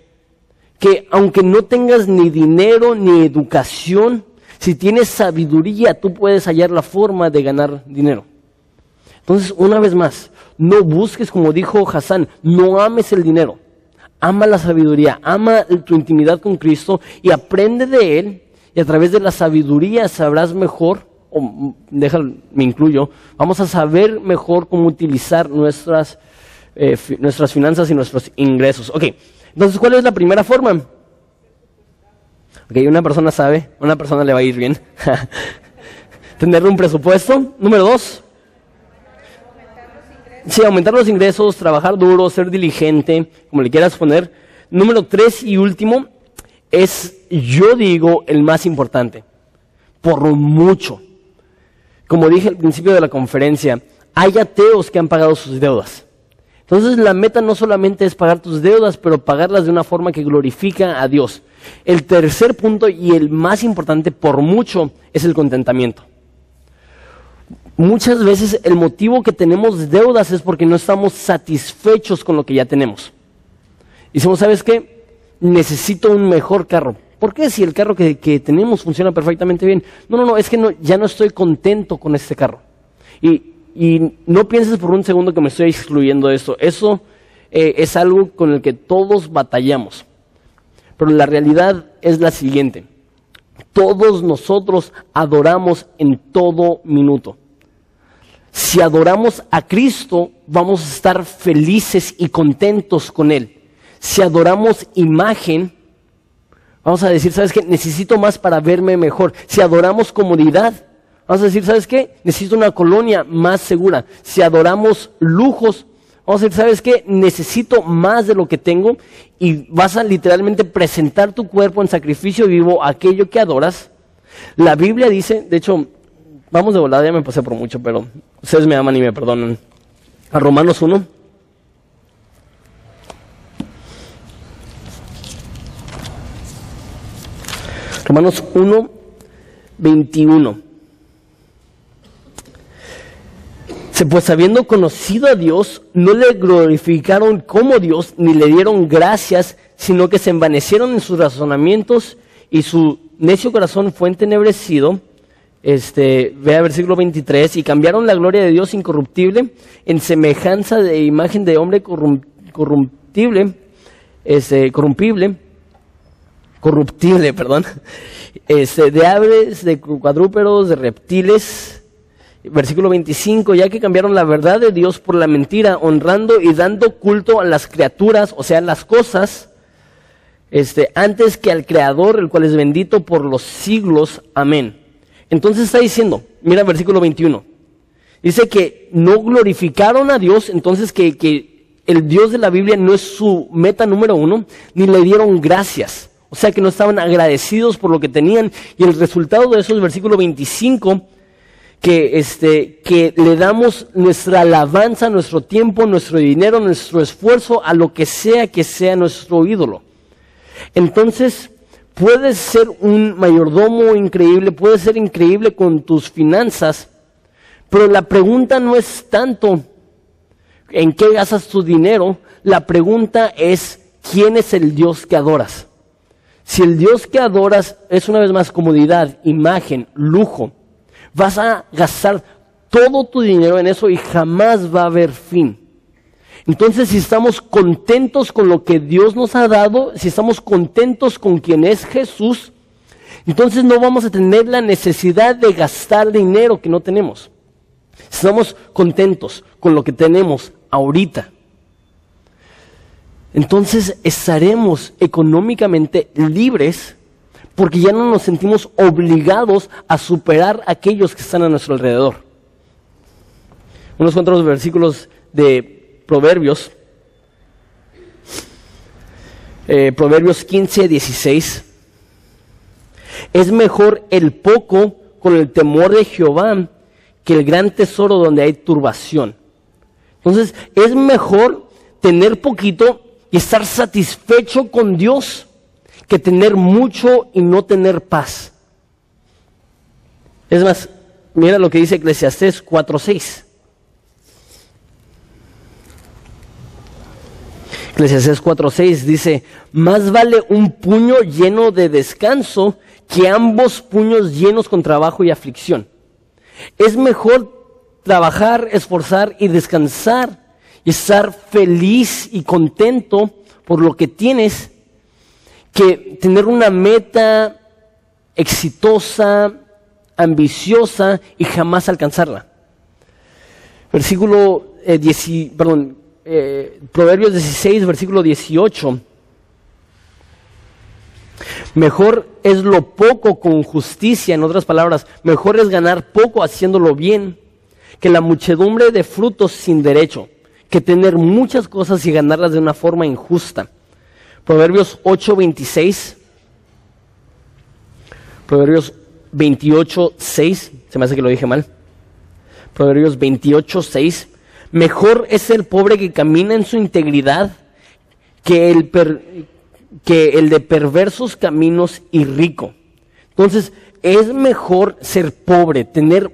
Speaker 1: que aunque no tengas ni dinero ni educación, si tienes sabiduría, tú puedes hallar la forma de ganar dinero. Entonces, una vez más, no busques, como dijo Hassan, no ames el dinero. Ama la sabiduría, ama tu intimidad con Cristo y aprende de Él. Y a través de la sabiduría sabrás mejor, o déjalo, me incluyo, vamos a saber mejor cómo utilizar nuestras, eh, nuestras finanzas y nuestros ingresos. Ok. Entonces, ¿cuál es la primera forma? Ok, una persona sabe, una persona le va a ir bien. Tener un presupuesto. Número dos. Sí, aumentar los ingresos, trabajar duro, ser diligente, como le quieras poner. Número tres y último es, yo digo, el más importante. Por mucho. Como dije al principio de la conferencia, hay ateos que han pagado sus deudas. Entonces la meta no solamente es pagar tus deudas, pero pagarlas de una forma que glorifica a Dios. El tercer punto y el más importante por mucho es el contentamiento. Muchas veces el motivo que tenemos deudas es porque no estamos satisfechos con lo que ya tenemos. Y decimos, ¿sabes qué? Necesito un mejor carro. ¿Por qué si el carro que, tenemos funciona perfectamente bien? No, no, no, es que ya no estoy contento con este carro. Y y no pienses por un segundo que me estoy excluyendo de eso. Eso eh, es algo con el que todos batallamos. Pero la realidad es la siguiente. Todos nosotros adoramos en todo minuto. Si adoramos a Cristo, vamos a estar felices y contentos con Él. Si adoramos imagen, vamos a decir, ¿sabes qué? Necesito más para verme mejor. Si adoramos comodidad, vamos a decir, ¿sabes qué? Necesito una colonia más segura. Si adoramos lujos, vamos a decir, ¿sabes qué? Necesito más de lo que tengo y vas a literalmente presentar tu cuerpo en sacrificio vivo, aquello que adoras. La Biblia dice, de hecho, vamos de volada, ya me pasé por mucho, pero ustedes me aman y me perdonan. A Romanos 1. Romanos 1, 21. Pues habiendo conocido a Dios, no le glorificaron como Dios, ni le dieron gracias, sino que se envanecieron en sus razonamientos y su necio corazón fue entenebrecido. Este, vea versículo 23, y cambiaron la gloria de Dios incorruptible en semejanza de imagen de hombre corruptible, este, corruptible, perdón, este, de aves, de cuadrúpedos, de reptiles. Versículo 25, ya que cambiaron la verdad de Dios por la mentira, honrando y dando culto a las criaturas, o sea, las cosas, este, antes que al Creador, el cual es bendito por los siglos. Amén. Entonces está diciendo, mira versículo 21, dice que no glorificaron a Dios, entonces que, que el Dios de la Biblia no es su meta número uno, ni le dieron gracias. O sea que no estaban agradecidos por lo que tenían. Y el resultado de eso es versículo 25, que, este, que le damos nuestra alabanza, nuestro tiempo, nuestro dinero, nuestro esfuerzo a lo que sea que sea nuestro ídolo. Entonces, puedes ser un mayordomo increíble, puedes ser increíble con tus finanzas, pero la pregunta no es tanto en qué gastas tu dinero, la pregunta es quién es el Dios que adoras. Si el Dios que adoras es una vez más comodidad, imagen, lujo, vas a gastar todo tu dinero en eso y jamás va a haber fin. Entonces, si estamos contentos con lo que Dios nos ha dado, si estamos contentos con quien es Jesús, entonces no vamos a tener la necesidad de gastar dinero que no tenemos. Estamos contentos con lo que tenemos ahorita entonces estaremos económicamente libres porque ya no nos sentimos obligados a superar a aquellos que están a nuestro alrededor. Unos cuantos versículos de Proverbios. Eh, Proverbios 15, 16. Es mejor el poco con el temor de Jehová que el gran tesoro donde hay turbación. Entonces, es mejor tener poquito y estar satisfecho con Dios que tener mucho y no tener paz. Es más, mira lo que dice Eclesiastés 4.6. Eclesiastés 4.6 dice, más vale un puño lleno de descanso que ambos puños llenos con trabajo y aflicción. Es mejor trabajar, esforzar y descansar y estar feliz y contento por lo que tienes que tener una meta exitosa, ambiciosa y jamás alcanzarla. Versículo eh, perdón, eh, Proverbios 16, versículo 18. Mejor es lo poco con justicia, en otras palabras, mejor es ganar poco haciéndolo bien que la muchedumbre de frutos sin derecho que tener muchas cosas y ganarlas de una forma injusta. Proverbios 8:26. Proverbios 28:6. Se me hace que lo dije mal. Proverbios 28:6. Mejor es el pobre que camina en su integridad que el, que el de perversos caminos y rico. Entonces, es mejor ser pobre, tener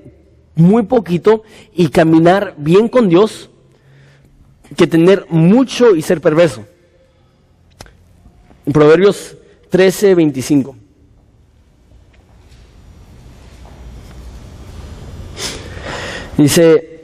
Speaker 1: muy poquito y caminar bien con Dios que tener mucho y ser perverso. Proverbios 13, 25. Dice,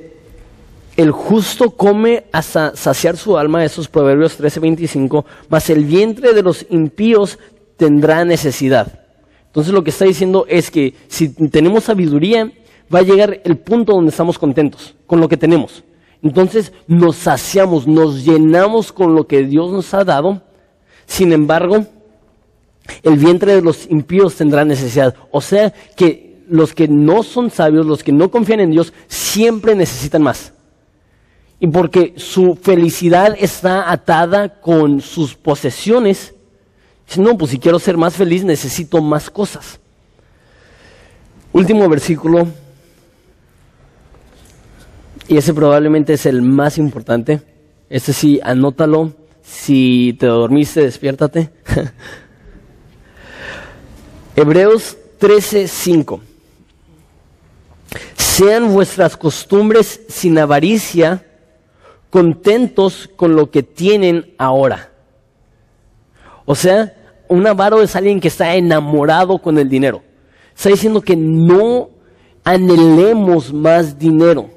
Speaker 1: el justo come hasta saciar su alma, esos Proverbios 13, 25, mas el vientre de los impíos tendrá necesidad. Entonces lo que está diciendo es que si tenemos sabiduría, va a llegar el punto donde estamos contentos con lo que tenemos. Entonces nos saciamos, nos llenamos con lo que Dios nos ha dado. Sin embargo, el vientre de los impíos tendrá necesidad. O sea que los que no son sabios, los que no confían en Dios, siempre necesitan más. Y porque su felicidad está atada con sus posesiones, no, pues si quiero ser más feliz necesito más cosas. Último versículo, y ese probablemente es el más importante. Este sí, anótalo. Si te dormiste, despiértate. Hebreos 13:5. Sean vuestras costumbres sin avaricia, contentos con lo que tienen ahora. O sea, un avaro es alguien que está enamorado con el dinero. Está diciendo que no anhelemos más dinero.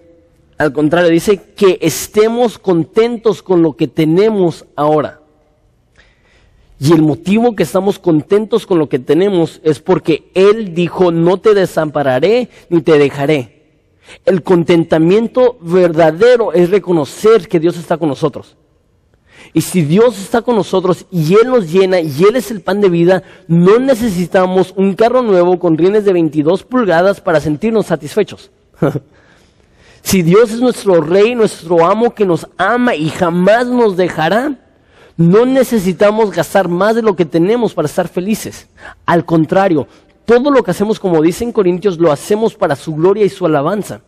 Speaker 1: Al contrario, dice que estemos contentos con lo que tenemos ahora. Y el motivo que estamos contentos con lo que tenemos es porque Él dijo, no te desampararé ni te dejaré. El contentamiento verdadero es reconocer que Dios está con nosotros. Y si Dios está con nosotros y Él nos llena y Él es el pan de vida, no necesitamos un carro nuevo con rines de 22 pulgadas para sentirnos satisfechos. si Dios es nuestro rey, nuestro amo que nos ama y jamás nos dejará, no necesitamos gastar más de lo que tenemos para estar felices. Al contrario, todo lo que hacemos, como dicen Corintios, lo hacemos para su gloria y su alabanza.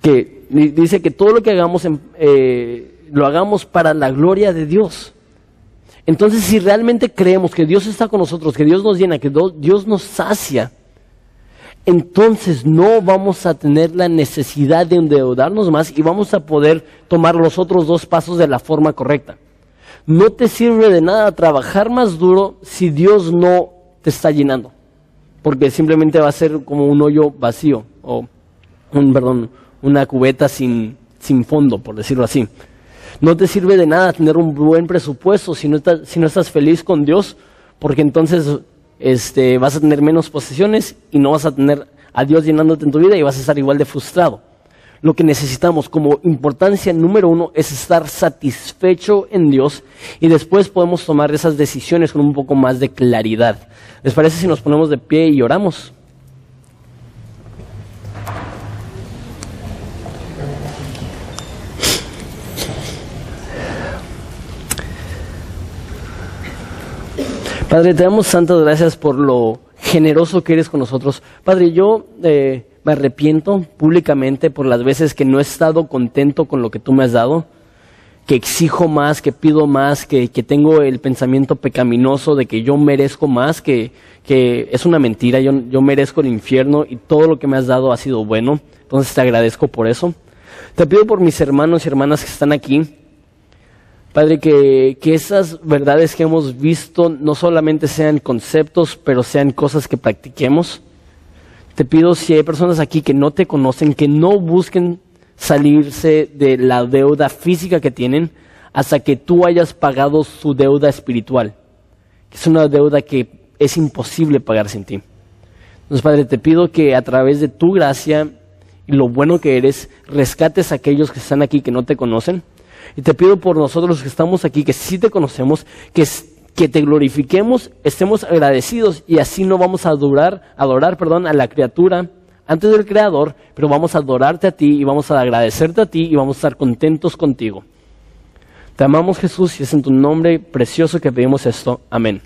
Speaker 1: Que dice que todo lo que hagamos eh, lo hagamos para la gloria de Dios. Entonces, si realmente creemos que Dios está con nosotros, que Dios nos llena, que Dios nos sacia, entonces no vamos a tener la necesidad de endeudarnos más y vamos a poder tomar los otros dos pasos de la forma correcta. No te sirve de nada trabajar más duro si Dios no te está llenando, porque simplemente va a ser como un hoyo vacío o un, perdón, una cubeta sin, sin fondo, por decirlo así. No te sirve de nada tener un buen presupuesto si no estás, si no estás feliz con Dios, porque entonces este, vas a tener menos posesiones y no vas a tener a Dios llenándote en tu vida y vas a estar igual de frustrado. Lo que necesitamos como importancia número uno es estar satisfecho en Dios y después podemos tomar esas decisiones con un poco más de claridad. ¿Les parece si nos ponemos de pie y oramos? Padre, te damos santas gracias por lo generoso que eres con nosotros. Padre, yo eh, me arrepiento públicamente por las veces que no he estado contento con lo que tú me has dado, que exijo más, que pido más, que, tengo el pensamiento pecaminoso de que yo merezco más, que, que es una mentira, yo, yo merezco el infierno y todo lo que me has dado ha sido bueno. Entonces te agradezco por eso. Te pido por mis hermanos y hermanas que están aquí, Padre, que, que, esas verdades que hemos visto no solamente sean conceptos, pero sean cosas que practiquemos. Te pido si hay personas aquí que no te conocen, que no busquen salirse de la deuda física que tienen hasta que tú hayas pagado su deuda espiritual, que es una deuda que es imposible pagar sin ti. Entonces, Padre, te pido que a través de tu gracia y lo bueno que eres, rescates a aquellos que están aquí que no te conocen y te pido por nosotros los que estamos aquí, que sí te conocemos, que, que te glorifiquemos, estemos agradecidos y así no vamos a adorar, adorar perdón, a la criatura antes del Creador, pero vamos a adorarte a ti y vamos a agradecerte a ti y vamos a estar contentos contigo. Te amamos Jesús y es en tu nombre precioso que pedimos esto. Amén.